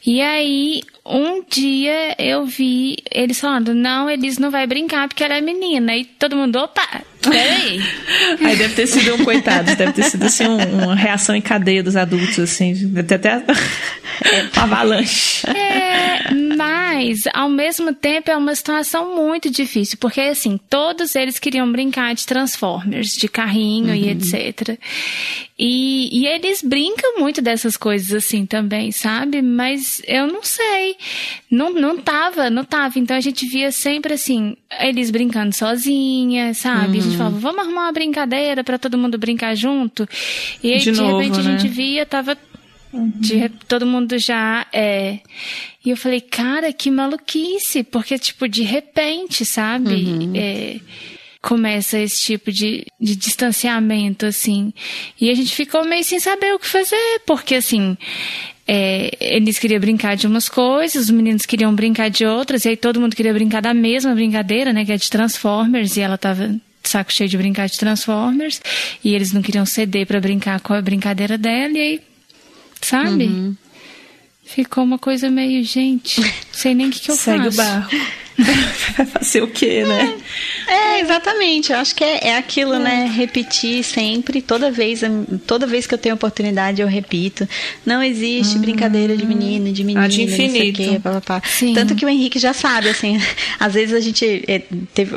E aí, um dia eu vi eles falando, não, Elis não vai brincar porque ela é menina. E todo mundo, opa, peraí. Aí deve ter sido um coitado, deve ter sido assim um- uma reação em cadeia dos adultos, assim. Deve ter até Uma avalanche. É, mas ao mesmo tempo é uma situação muito difícil, porque assim, todos eles queriam brincar de Transformers, de carrinho Uhum. e etc. E, e eles brincam muito dessas coisas assim também, sabe? Mas eu não sei. Não, não tava, não tava. Então a gente via sempre assim, eles brincando sozinha, sabe? A Uhum. gente falava, vamos arrumar uma brincadeira pra todo mundo brincar junto. E aí, De de, novo, repente, a né? gente via, tava de re- todo mundo já é. E eu falei, cara, que maluquice, porque, tipo, de repente, sabe? É, começa esse tipo de, de distanciamento, assim. E a gente ficou meio sem saber o que fazer, porque, assim. É, eles queriam brincar de umas coisas, os meninos queriam brincar de outras, e aí todo mundo queria brincar da mesma brincadeira, né? Que é de Transformers, e ela tava de saco cheio de brincar de Transformers, e eles não queriam ceder pra brincar com a brincadeira dela, e aí sabe? Ficou uma coisa meio, gente, sei nem o que, que eu Segue faço. o barro. Vai fazer o quê, né? É, exatamente. Eu acho que é, é aquilo, né? Repetir sempre, toda vez, toda vez que eu tenho oportunidade, eu repito. Não existe brincadeira de menino, de menina, Ah, de não sei o infinito. quê, pá. Sim. Tanto que o Henrique já sabe, assim. Às vezes a gente é, teve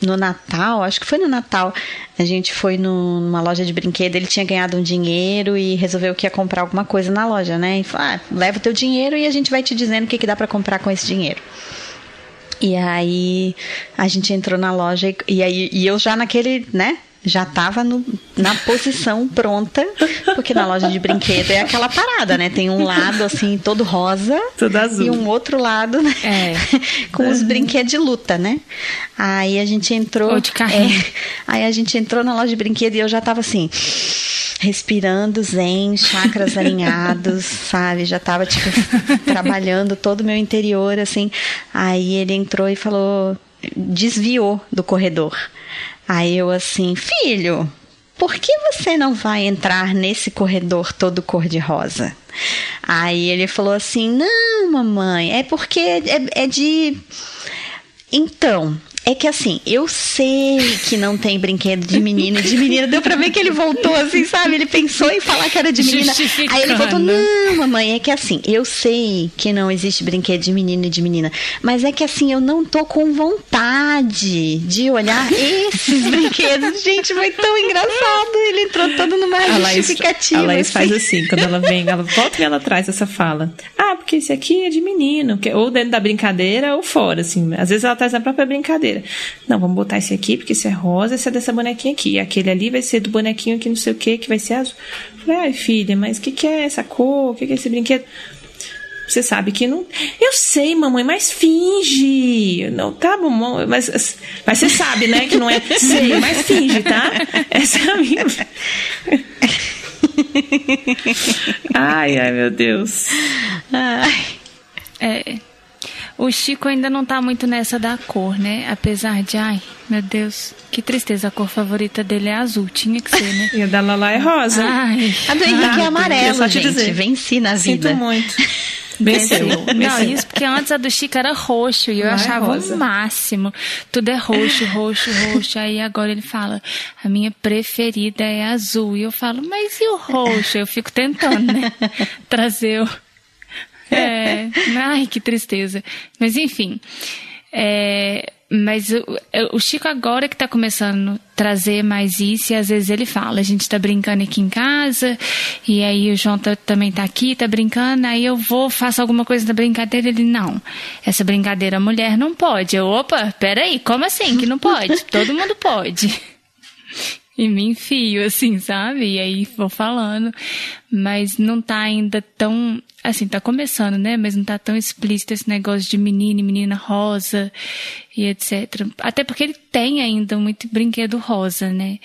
no Natal, acho que foi no Natal, a gente foi numa loja de brinquedo, ele tinha ganhado um dinheiro e resolveu que ia comprar alguma coisa na loja, né? E falou, ah, leva o teu dinheiro e a gente vai te dizendo o que, que dá pra comprar com esse dinheiro. E aí a gente entrou na loja e, e aí e eu já naquele, né? Já tava no, na posição pronta, porque na loja de brinquedo é aquela parada, né? Tem um lado assim todo rosa Tudo azul. e um outro lado, né? É. Com os brinquedos de luta, né? Aí a gente entrou. Ou de carrinho. é, aí a gente entrou na loja de brinquedo e eu já tava assim respirando zen, chakras alinhados, sabe? Já tava, tipo, trabalhando todo o meu interior, assim. Aí ele entrou e falou, desviou do corredor. Aí eu assim, filho, por que você não vai entrar nesse corredor todo cor-de-rosa? Aí ele falou assim, não, mamãe, é porque é, é de... Então, é que assim, eu sei que não tem brinquedo de menino e de menina. Deu pra ver que ele voltou assim, sabe? Ele pensou em falar que era de menina. Aí ele voltou, não, mamãe, é que assim, eu sei que não existe brinquedo de menino e de menina. Mas é que assim, eu não tô com vontade de olhar esses brinquedos. Gente, foi tão engraçado. Ele entrou todo numa A Laís, justificativa. a Laís assim. faz assim, quando ela vem, ela volta e ela traz essa fala. Ah, porque esse aqui é de menino, que- ou dentro da brincadeira ou fora, assim. Às vezes ela traz na própria brincadeira. Não, vamos botar esse aqui, porque esse é rosa, esse é dessa bonequinha aqui. E aquele ali vai ser do bonequinho que não sei o que, que vai ser azul. Eu Falei, ai, filha, mas o que, que é essa cor? O que, que é esse brinquedo? Você sabe que não. Eu sei, mamãe, mas finge. Não, tá bom, mas, mas você sabe, né, que não é. Sei, mas finge, tá? Essa é a minha. Ai, ai, meu Deus. Ai. É. O Chico ainda não tá muito nessa da cor, né? Apesar de, ai, meu Deus, que tristeza. A cor favorita dele é azul. Tinha que ser, né? E a da Lala é rosa. Ai. A do Henrique é Ah, eu amarelo, só te gente. dizer. Venci na vida. Sinto muito. Venceu. Não, isso porque antes a do Chico era roxo e eu Não é achava rosa. o máximo. Tudo é roxo, roxo, roxo. Aí agora ele fala, a minha preferida é azul. E eu falo, mas e o roxo? Eu fico tentando, né? Trazer o. É. Ai, que tristeza. Mas enfim. É, mas o, o Chico agora que tá começando a trazer mais isso, e às vezes ele fala, a gente tá brincando aqui em casa, e aí o João tá- também tá aqui, tá brincando, aí eu vou, faço alguma coisa da brincadeira, ele, não, essa brincadeira a mulher não pode. Eu, opa, peraí, como assim que não pode? Todo mundo pode. E me enfio, assim, sabe? E aí vou falando. Mas não tá ainda tão. Assim, tá começando, né? Mas não tá tão explícito esse negócio de menino e menina rosa e etc. Até porque ele tem ainda muito brinquedo rosa, né?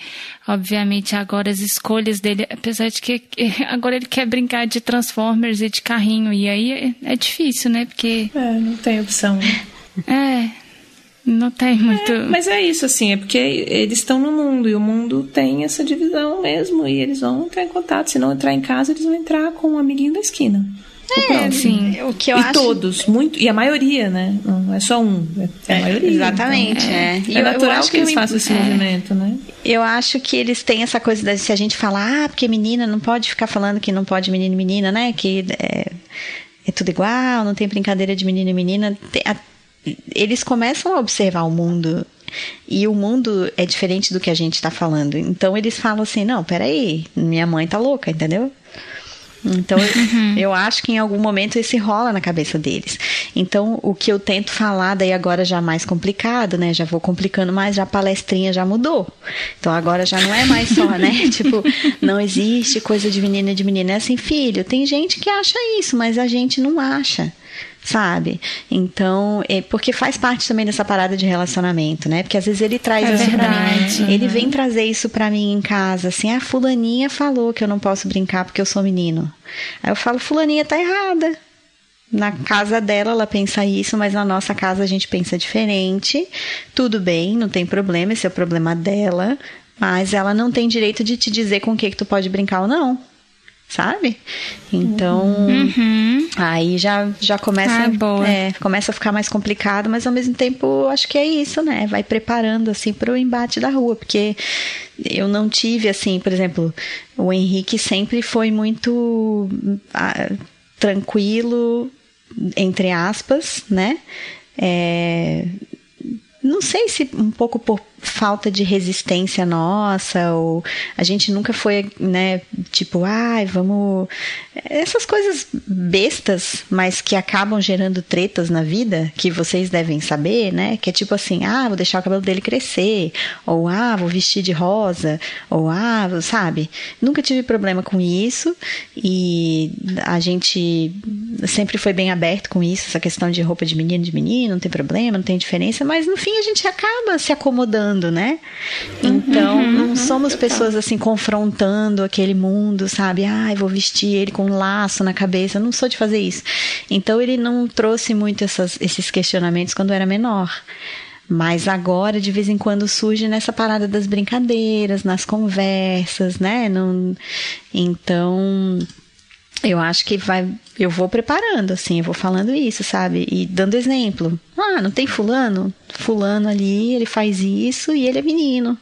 Obviamente, agora as escolhas dele, apesar de que agora ele quer brincar de Transformers e de carrinho. E aí é, é difícil, né? Porque. É, não tem opção. É. Não tem muito. É, mas é isso, assim, é porque eles estão no mundo e o mundo tem essa divisão mesmo e eles vão entrar em contato. Se não entrar em casa, eles vão entrar com um amiguinho da esquina. É, sim. O que eu e acho... todos, muito, e a maioria, né? Não é só um, é a maioria. Exatamente, é. Então, E é eu- eu natural acho que eles façam esse é. movimento, né? Eu acho que eles têm essa coisa de se a gente falar, ah, porque menina não pode ficar falando que não pode menino e menina, né? Que é, é tudo igual, não tem brincadeira de menino e menina. Eles começam a observar o mundo e o mundo é diferente do que a gente está falando. Então eles falam assim: não, peraí, minha mãe tá louca, entendeu? Então, uhum. eu acho que em algum momento esse rola na cabeça deles. Então, o que eu tento falar, daí agora já mais complicado, né? Já vou complicando mais, já a palestrinha já mudou. Então, agora já não é mais só, né? tipo, não existe coisa de menina e de menina. É assim, filho, tem gente que acha isso, mas a gente não acha sabe? Então, é porque faz parte também dessa parada de relacionamento, né? Porque às vezes ele traz é isso verdade. pra mim. Ele vem trazer isso pra mim em casa, assim, a ah, fulaninha falou que eu não posso brincar porque eu sou menino. Aí eu falo, fulaninha tá errada. Na casa dela ela pensa isso, mas na nossa casa a gente pensa diferente. Tudo bem, não tem problema, esse é o problema dela. Mas ela não tem direito de te dizer com o que, que tu pode brincar ou não sabe? Então, uhum. aí já, já começa, ah, é, começa a ficar mais complicado, mas ao mesmo tempo acho que é isso, né? Vai preparando assim para o embate da rua, porque eu não tive assim, por exemplo, o Henrique sempre foi muito ah, tranquilo, entre aspas, né? É, não sei se um pouco por falta de resistência nossa, ou a gente nunca foi, né, tipo, ai, vamos. Essas coisas bestas, mas que acabam gerando tretas na vida, que vocês devem saber, né? Que é tipo assim, ah, vou deixar o cabelo dele crescer, ou ah, vou vestir de rosa, ou ah, sabe? Nunca tive problema com isso, e a gente sempre foi bem aberto com isso, essa questão de roupa de menino de menino, não tem problema, não tem diferença, mas no fim a gente acaba se acomodando né? Então, uhum, não somos pessoas assim confrontando aquele mundo, sabe? Ai, vou vestir ele com um laço na cabeça. Eu não sou de fazer isso. Então, ele não trouxe muito essas, esses questionamentos quando era menor. Mas agora, de vez em quando, surge nessa parada das brincadeiras, nas conversas, né? Não... Então, eu acho que vai. Eu vou preparando, assim, eu vou falando isso, sabe? E dando exemplo. Ah, não tem fulano? Fulano ali, ele faz isso e ele é menino.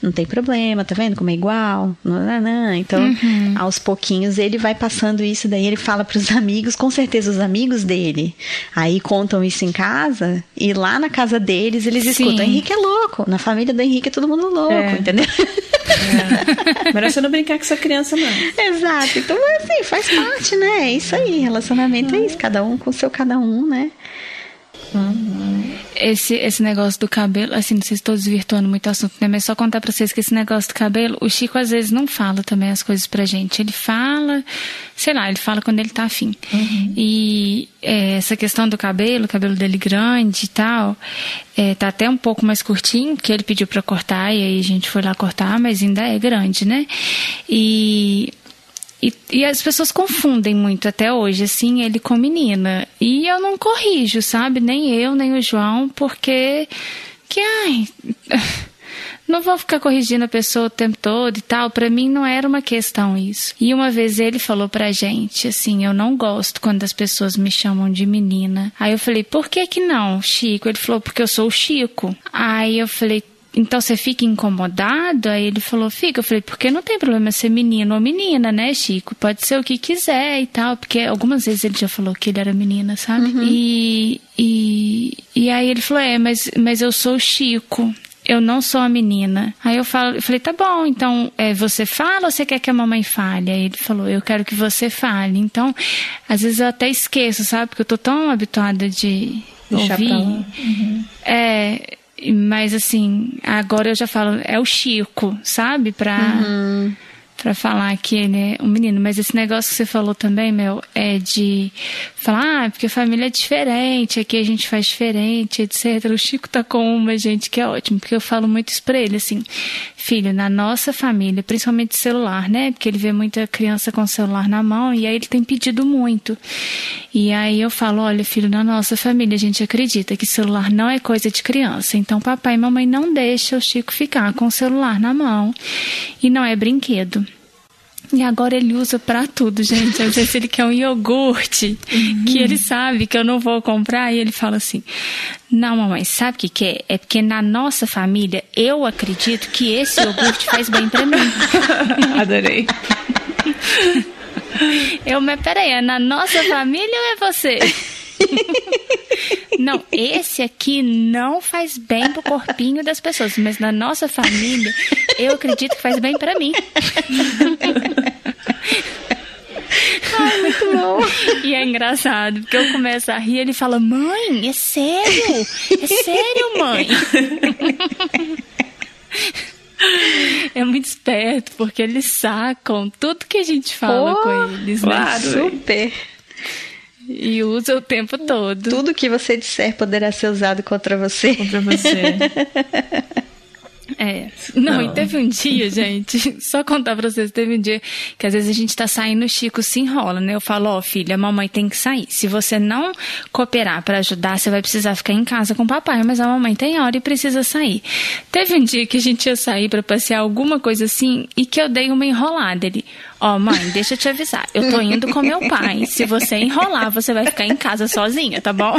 Não tem problema, tá vendo como é igual? Não, não, não. Então, uhum. aos pouquinhos ele vai passando isso, daí ele fala para os amigos, com certeza os amigos dele. Aí contam isso em casa e lá na casa deles eles escutam: Henrique é louco. Na família do Henrique é todo mundo louco, é. entendeu? É. Melhor você não brincar com essa criança, não. Exato. Então, assim, faz parte, né? É isso aí. Relacionamento é isso. Cada um com o seu cada um, né? Uhum. Esse, esse negócio do cabelo, assim, não sei se estou desvirtuando muito o assunto, né? Mas só contar pra vocês que esse negócio do cabelo, o Chico às vezes não fala também as coisas pra gente. Ele fala, sei lá, ele fala quando ele tá afim. Uhum. E é, essa questão do cabelo, o cabelo dele grande e tal, é, tá até um pouco mais curtinho, que ele pediu pra cortar, e aí a gente foi lá cortar, mas ainda é grande, né? E e, e, as pessoas confundem muito até hoje, assim, ele com menina. E eu não corrijo, sabe? Nem eu, nem o João, porque. Que, ai. Não vou ficar corrigindo a pessoa o tempo todo e tal. Para mim não era uma questão isso. E uma vez ele falou pra gente assim: Eu não gosto quando as pessoas me chamam de menina. Aí eu falei: Por que que não, Chico? Ele falou: Porque eu sou o Chico. Aí eu falei: então você fica incomodado? Aí ele falou, fica. Eu falei, porque não tem problema ser menino ou menina, né, Chico? Pode ser o que quiser e tal. Porque algumas vezes ele já falou que ele era menina, sabe? Uhum. E, e, e aí ele falou, é, mas, mas eu sou o Chico. Eu não sou a menina. Aí eu, falo, eu falei, tá bom, então é, você fala ou você quer que a mamãe fale? Aí ele falou, eu quero que você fale. Então, às vezes eu até esqueço, sabe? Porque eu tô tão habituada de Deixar ouvir. Uhum. É, mas assim, agora eu já falo, é o Chico, sabe? Pra, uhum. Pra falar que ele é um menino. Mas esse negócio que você falou também, Mel, é de falar, ah, porque a família é diferente, aqui a gente faz diferente, etc. O Chico tá com uma, gente, que é ótimo, porque eu falo muito isso pra ele, assim, filho, na nossa família, principalmente celular, né? Porque ele vê muita criança com celular na mão e aí ele tem pedido muito. E aí eu falo, olha, filho, na nossa família a gente acredita que celular não é coisa de criança. Então papai e mamãe não deixam o Chico ficar com o celular na mão e não é brinquedo. E agora ele usa para tudo, gente. Às vezes ele quer um iogurte uhum. que ele sabe que eu não vou comprar e ele fala assim: Não, mamãe, sabe o que, que é? É porque na nossa família eu acredito que esse iogurte faz bem para mim. Adorei. Eu, mas peraí, é na nossa família ou é você? Não, esse aqui não faz bem pro corpinho das pessoas, mas na nossa família, eu acredito que faz bem para mim. Ai, muito bom. E é engraçado, porque eu começo a rir ele fala: Mãe, é sério? É sério, mãe? É muito esperto, porque eles sacam tudo que a gente fala Pô, com eles, né? Claro, super. E usa o tempo todo. Tudo que você disser poderá ser usado contra você. Contra você. É. Não, Não. e teve um dia, gente, só contar pra vocês, teve um dia que às vezes a gente tá saindo, o Chico se enrola, né? Eu falo, ó, filha, a mamãe tem que sair. Se você não cooperar pra ajudar, você vai precisar ficar em casa com o papai, mas a mamãe tem hora e precisa sair. Teve um dia que a gente ia sair pra passear alguma coisa assim e que eu dei uma enrolada. Ele, ó, mãe, deixa eu te avisar, eu tô indo com meu pai. Se você enrolar, você vai ficar em casa sozinha, tá bom?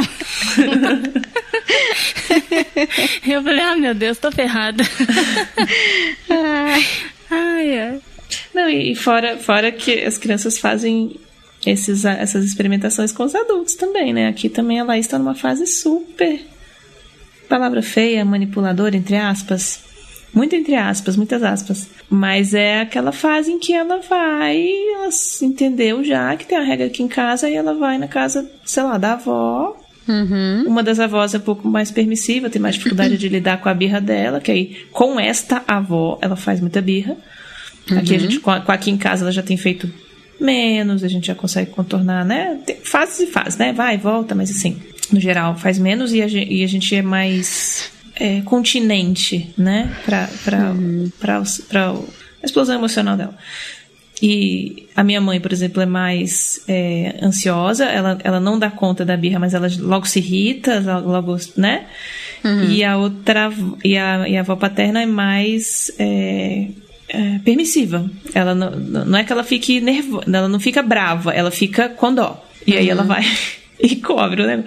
Eu falei, ah, meu Deus, tô ferrada. Ai, ai. Não, e fora, fora que as crianças fazem esses, essas experimentações com os adultos também, né? Aqui também a Laís está numa fase super. Palavra feia, manipuladora, entre aspas. Muito entre aspas, muitas aspas. Mas é aquela fase em que ela vai, ela entendeu já que tem a regra aqui em casa, e ela vai na casa, sei lá, da avó, Uhum. uma das avós é um pouco mais permissiva, tem mais dificuldade de lidar com a birra dela, que aí com esta avó ela faz muita birra. Aqui a gente, com, a- com aqui em casa, ela já tem feito menos, a gente já consegue contornar, né? Tem fases e fases, né? Vai, volta, mas assim, no geral faz menos e a gente, e a gente é mais é, continente, né? Pra o- a explosão emocional dela. E a minha mãe, por exemplo, é mais é, ansiosa, ela, ela não dá conta da birra, mas ela logo se irrita, logo, logo, né? E a outra, e a, e a avó paterna é mais é, é, permissiva. Ela não, não é que ela fique nervosa, ela não fica brava, ela fica com dó. E aí ela vai e cobre, né?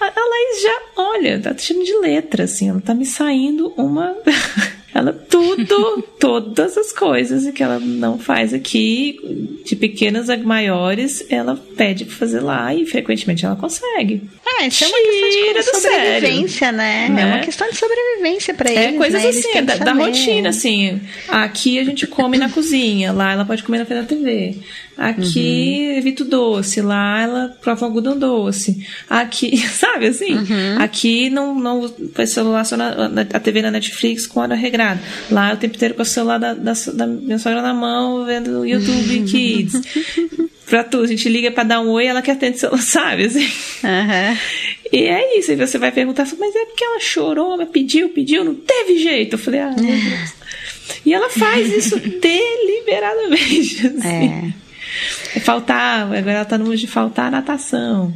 A, a Laís já, olha, tá cheio de letra, assim, ela tá me saindo uma. Ela tudo, todas as coisas que ela não faz aqui, de pequenas a maiores, ela pede pra fazer lá e frequentemente ela consegue. Ah, isso é uma questão Tira de do sobrevivência, né? É Né? uma questão de sobrevivência pra É eles. coisas né? Eles assim, da, da rotina, assim. Aqui a gente come na cozinha, lá ela pode comer na frente da TV. Aqui Uhum. evito doce, lá ela prova algodão doce. Aqui, sabe assim? Uhum. Aqui não, não faz celular só na, na- a TV na Netflix com hora regrada. Lá é o tempo inteiro com o celular da, da, da minha sogra na mão, vendo YouTube Kids. pra tudo, a gente liga pra dar um oi, ela quer atender o celular, sabe? Assim. Aham. E é isso, aí você vai perguntar, mas é porque ela chorou, mas pediu, pediu, não teve jeito. Eu falei, ah, meu Deus. E ela faz isso deliberadamente. Assim. É. Faltar, agora ela tá no mood de faltar a natação.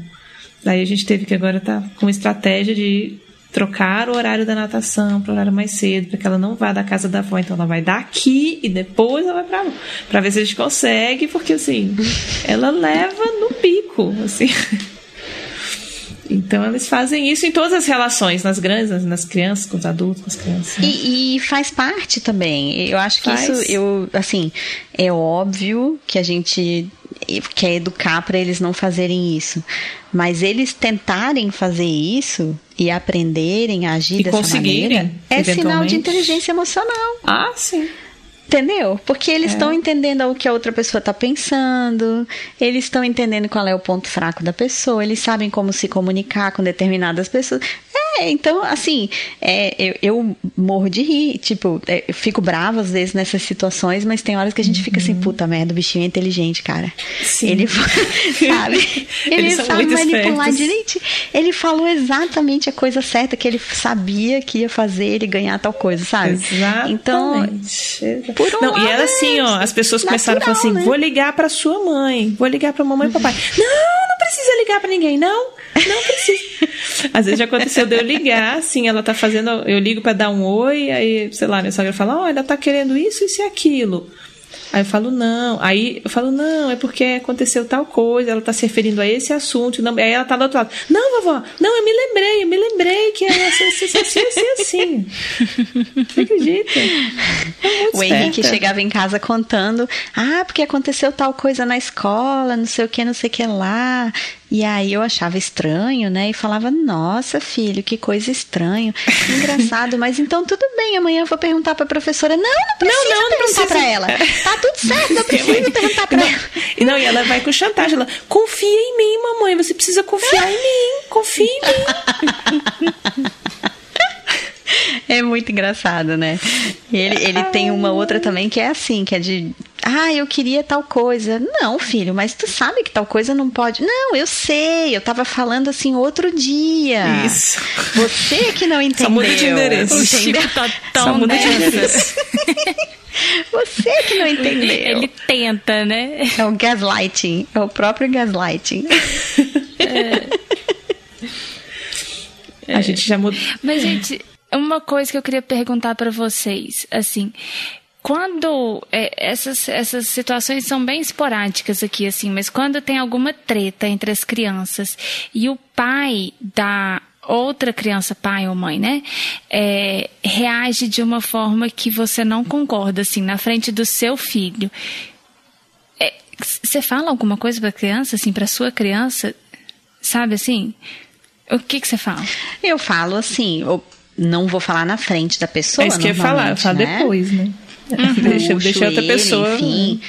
Daí a gente teve que agora tá com uma estratégia de trocar o horário da natação para horário mais cedo, para que ela não vá da casa da avó. Então ela vai daqui e depois ela vai pra lá. Pra ver se a gente consegue, porque assim, ela leva no pico, assim. Então eles fazem isso em todas as relações, nas grandes, nas, nas crianças, com os adultos, com as crianças. né? E, e faz parte também. Eu acho que Faz. isso, eu, assim, é óbvio que a gente quer educar para eles não fazerem isso. Mas eles tentarem fazer isso e aprenderem a agir E dessa conseguirem, maneira é sinal de inteligência emocional. Ah, sim. Entendeu? Porque É. eles estão entendendo o que a outra pessoa está pensando, eles estão entendendo qual é o ponto fraco da pessoa, eles sabem como se comunicar com determinadas pessoas. É, então, assim, é, eu, eu morro de rir, tipo, é, eu fico brava às vezes nessas situações, mas tem horas que a gente fica assim, puta merda, o bichinho é inteligente, cara. Uhum. Sim. Ele, sabe? Ele sabe manipular espertos. direito. Ele falou exatamente a coisa certa que ele sabia que ia fazer ele ganhar tal coisa, sabe? Exatamente. Então, por um não, e lado era é assim, ó, as pessoas começaram a falar assim: natural, né? vou ligar pra sua mãe, vou ligar pra mamãe e papai. Não, não precisa ligar pra ninguém, não. Não precisa. Às vezes já aconteceu de eu ligar, assim, ela tá fazendo, eu ligo pra dar um oi, aí, sei lá, minha sogra fala: "Ó, ela tá querendo isso, isso e aquilo". Aí eu falo, não. Aí eu falo, não, é porque aconteceu tal coisa, ela tá se referindo a esse assunto. Não, aí ela tá do outro lado. Não, vovó, não, eu me lembrei, eu me lembrei que era assim, assim, assim, assim. assim. Você acredita? É o Henrique chegava em casa contando, ah, porque aconteceu tal coisa na escola, não sei o que, não sei o que lá. E aí eu achava estranho, né? E falava, nossa, filho, que coisa estranha. Engraçado, mas então tudo bem, amanhã eu vou perguntar pra professora. Não, não precisa não, não, não perguntar precisa. pra ela. Tá tudo certo, não preciso perguntar pra não, ela. Não, e ela vai com chantagem. Ela, confia em mim, mamãe, você precisa confiar em mim. Confia em mim. É muito engraçado, né? Ele, ele tem uma outra também que é assim, que é de ah, eu queria tal coisa. Não, filho, mas tu sabe que tal coisa não pode. Não, eu sei, eu tava falando assim outro dia. Isso. Você que não entendeu. Só muda de endereço. O Chico tá tão Só muda de endereço. Você que não entendeu. Ele tenta, né? É o gaslighting, é o próprio gaslighting. É. A gente já mudou. Mas, gente, uma coisa que eu queria perguntar para vocês, assim, quando é, essas, essas situações são bem esporádicas aqui, assim, mas quando tem alguma treta entre as crianças e o pai da outra criança, pai ou mãe, né, é, reage de uma forma que você não concorda, assim, na frente do seu filho. É, você fala alguma coisa para a criança, assim, para sua criança, sabe assim? O que que você fala? Eu falo assim, eu não vou falar na frente da pessoa. É isso que eu ia falar, eu falo né? depois, né? Uhum. deixa, deixa outra pessoa. Enfim.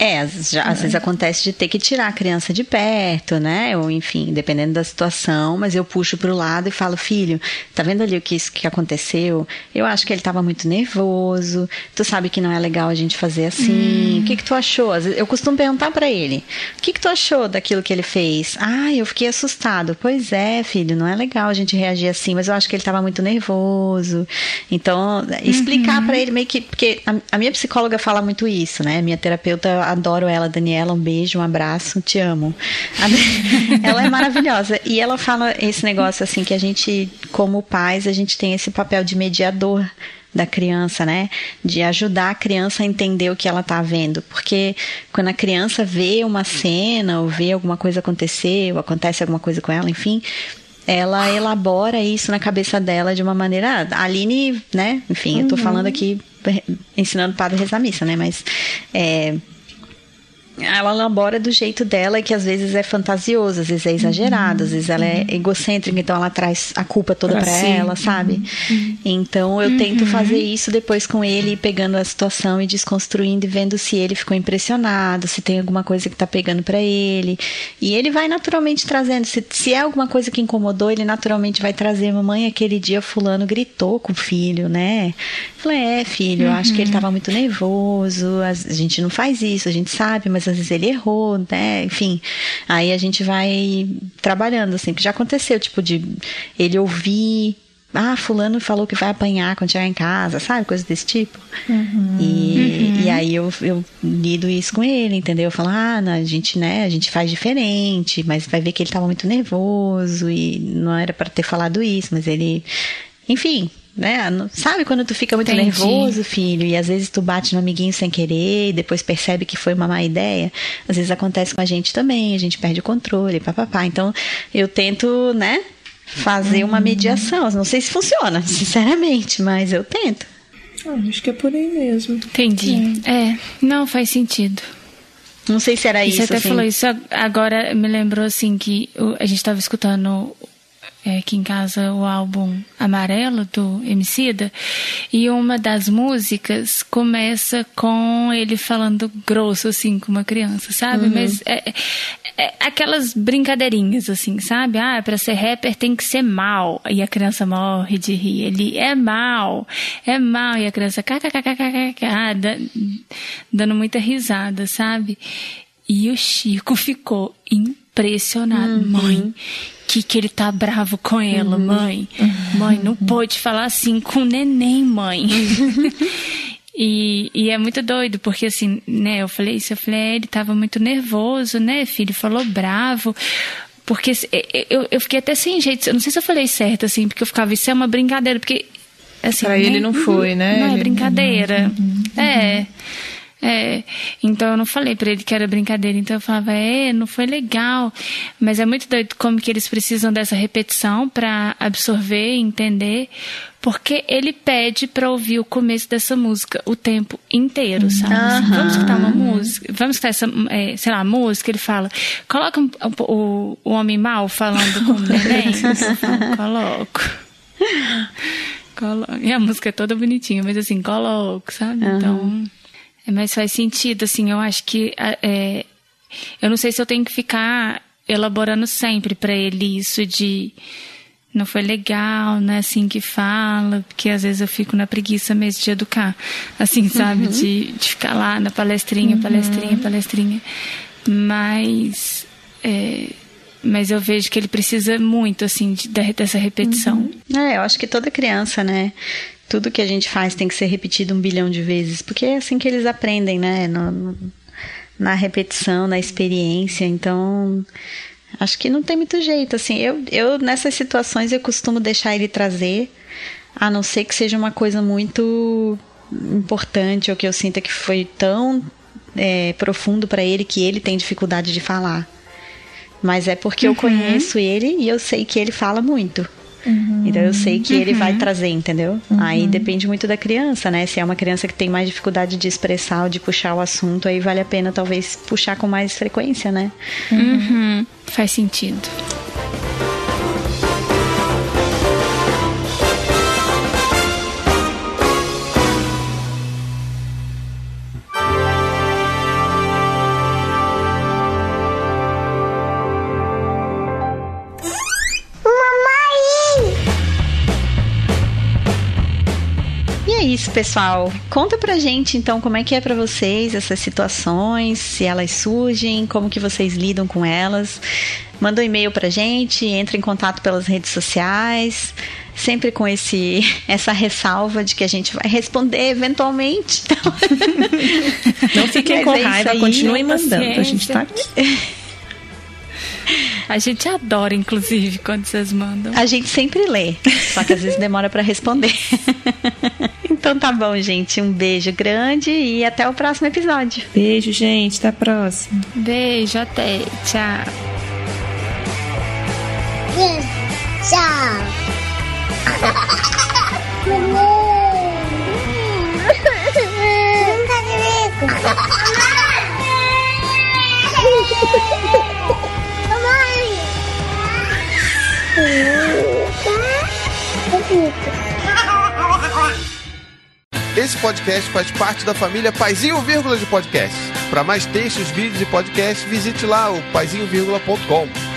É. É, já, às é. vezes acontece de ter que tirar a criança de perto, né? Ou enfim, dependendo da situação, mas eu puxo para o lado e falo, filho, tá vendo ali o que isso que aconteceu? Eu acho que ele estava muito nervoso. Tu sabe que não é legal a gente fazer assim. Hum. O que que tu achou? Eu costumo perguntar para ele: "O que que tu achou daquilo que ele fez?" "Ah, eu fiquei assustado." "Pois é, filho, não é legal a gente reagir assim, mas eu acho que ele estava muito nervoso." Então, explicar uhum. para ele meio que porque a, a minha psicóloga fala muito isso, né? Minha terapeuta adoro ela, Daniela, um beijo, um abraço, te amo. ela é maravilhosa e ela fala esse negócio assim que a gente, como pais, a gente tem esse papel de mediador da criança, né? De ajudar a criança a entender o que ela está vendo. Porque quando a criança vê uma cena ou vê alguma coisa acontecer, ou acontece alguma coisa com ela, enfim, ela elabora isso na cabeça dela de uma maneira. A Aline, né? Enfim, uhum. eu tô uhum. falando aqui ensinando o padre a rezar missa, né? Mas é, ela elabora do jeito dela, que às vezes é fantasioso, às vezes é exagerado, uhum. às vezes ela é uhum. egocêntrica, então ela traz a culpa toda para ela, sabe? Uhum. Então eu tento uhum. fazer isso depois com ele, pegando a situação e desconstruindo e vendo se ele ficou impressionado, se tem alguma coisa que tá pegando para ele. E ele vai naturalmente trazendo, se, se é alguma coisa que incomodou, ele naturalmente vai trazer, mamãe, aquele dia fulano gritou com o filho, né? Falei, é, filho, eu acho que ele uhum. tava muito nervoso, a gente não faz isso, a gente sabe, mas às vezes ele errou, né? Enfim, aí a gente vai trabalhando, assim, que já aconteceu, tipo, de ele ouvir ah, fulano falou que vai apanhar quando chegar em casa, sabe? Coisa desse tipo. Uhum. E, uhum. e aí eu, eu lido isso com ele, entendeu? Eu falo, ah, não, a gente, né, a gente faz diferente, mas vai ver que ele tava muito nervoso e não era para ter falado isso, mas ele. Enfim, né? Sabe quando tu fica muito Entendi. nervoso, filho, e às vezes tu bate no amiguinho sem querer e depois percebe que foi uma má ideia? Às vezes acontece com a gente também, a gente perde o controle, papapá. Então, eu tento, né, fazer uma mediação. Não sei se funciona, sinceramente, mas eu tento. Ah, acho que é por aí mesmo. Entendi. É, é não faz sentido. Não sei se era isso. Você até assim. falou isso agora, me lembrou assim que a gente estava escutando é, aqui em casa o álbum Amarelo do Emicida e uma das músicas começa com ele falando grosso assim com uma criança, sabe? Uhum. Mas é, é, aquelas brincadeirinhas assim, sabe? Ah, para ser rapper tem que ser mal e a criança morre de rir. Ele é mal, é mal e a criança kkkkkk, dando muita risada, sabe? E o Chico ficou impressionado, uhum. mãe que, que ele tá bravo com ela, uhum. mãe. Uhum. Mãe, não pode falar assim com o neném, mãe. E, e, é muito doido, porque assim, né, eu falei isso, eu falei, é, ele tava muito nervoso, né, filho, falou bravo. Porque eu, eu fiquei até sem jeito, eu não sei se eu falei certo, assim, porque eu ficava, isso é uma brincadeira, porque. Assim, pra né, ele não foi, né? Não é brincadeira. Uhum. É. É, então eu não falei para ele que era brincadeira, então eu falava, é, não foi legal, mas é muito doido como que eles precisam dessa repetição para absorver, entender, porque ele pede para ouvir o começo dessa música o tempo inteiro, sabe? Assim, vamos escutar uma música, vamos escutar essa, é, sei lá, música, ele fala, coloca um, o, o homem mal falando com o neném, coloco. coloco. E a música é toda bonitinha, mas assim, coloco, sabe? Então é, mas faz sentido, assim, eu acho que. É, eu não sei se eu tenho que ficar elaborando sempre para ele isso de. Não foi legal, não é assim que fala, porque às vezes eu fico na preguiça mesmo de educar, assim, sabe? Uhum. De, de ficar lá na palestrinha, uhum. palestrinha, palestrinha. Mas. É, mas eu vejo que ele precisa muito, assim, de, dessa repetição. Uhum. É, eu acho que toda criança, né? Tudo que a gente faz tem que ser repetido um bilhão de vezes, porque é assim que eles aprendem, né? No, no, na repetição, na experiência. Então, acho que não tem muito jeito. Assim, eu, eu nessas situações eu costumo deixar ele trazer, a não ser que seja uma coisa muito importante ou que eu sinta que foi tão é, profundo para ele que ele tem dificuldade de falar. Mas é porque uhum. eu conheço ele e eu sei que ele fala muito. Uhum. Então eu sei que uhum. ele vai uhum. trazer, entendeu? Uhum. Aí depende muito da criança, né? Se é uma criança que tem mais dificuldade de expressar ou de puxar o assunto, aí vale a pena talvez puxar com mais frequência, né? Uhum. Faz sentido. Isso, pessoal. Conta pra gente então como é que é para vocês essas situações, se elas surgem, como que vocês lidam com elas. Manda um e-mail pra gente, entre em contato pelas redes sociais, sempre com esse essa ressalva de que a gente vai responder eventualmente. Então... Não fiquem com é raiva, continuem mandando, a gente tá aqui. A gente adora, inclusive, quando vocês mandam. A gente sempre lê, só que às vezes demora para responder. Então tá bom, gente. Um beijo grande e até o próximo episódio. Beijo, gente. Até a próxima. Beijo, até. Tchau. Tchau. Esse podcast faz parte da família Paizinho Vírgula de Podcast. Para mais textos, vídeos e podcasts, visite lá o paizinho.com.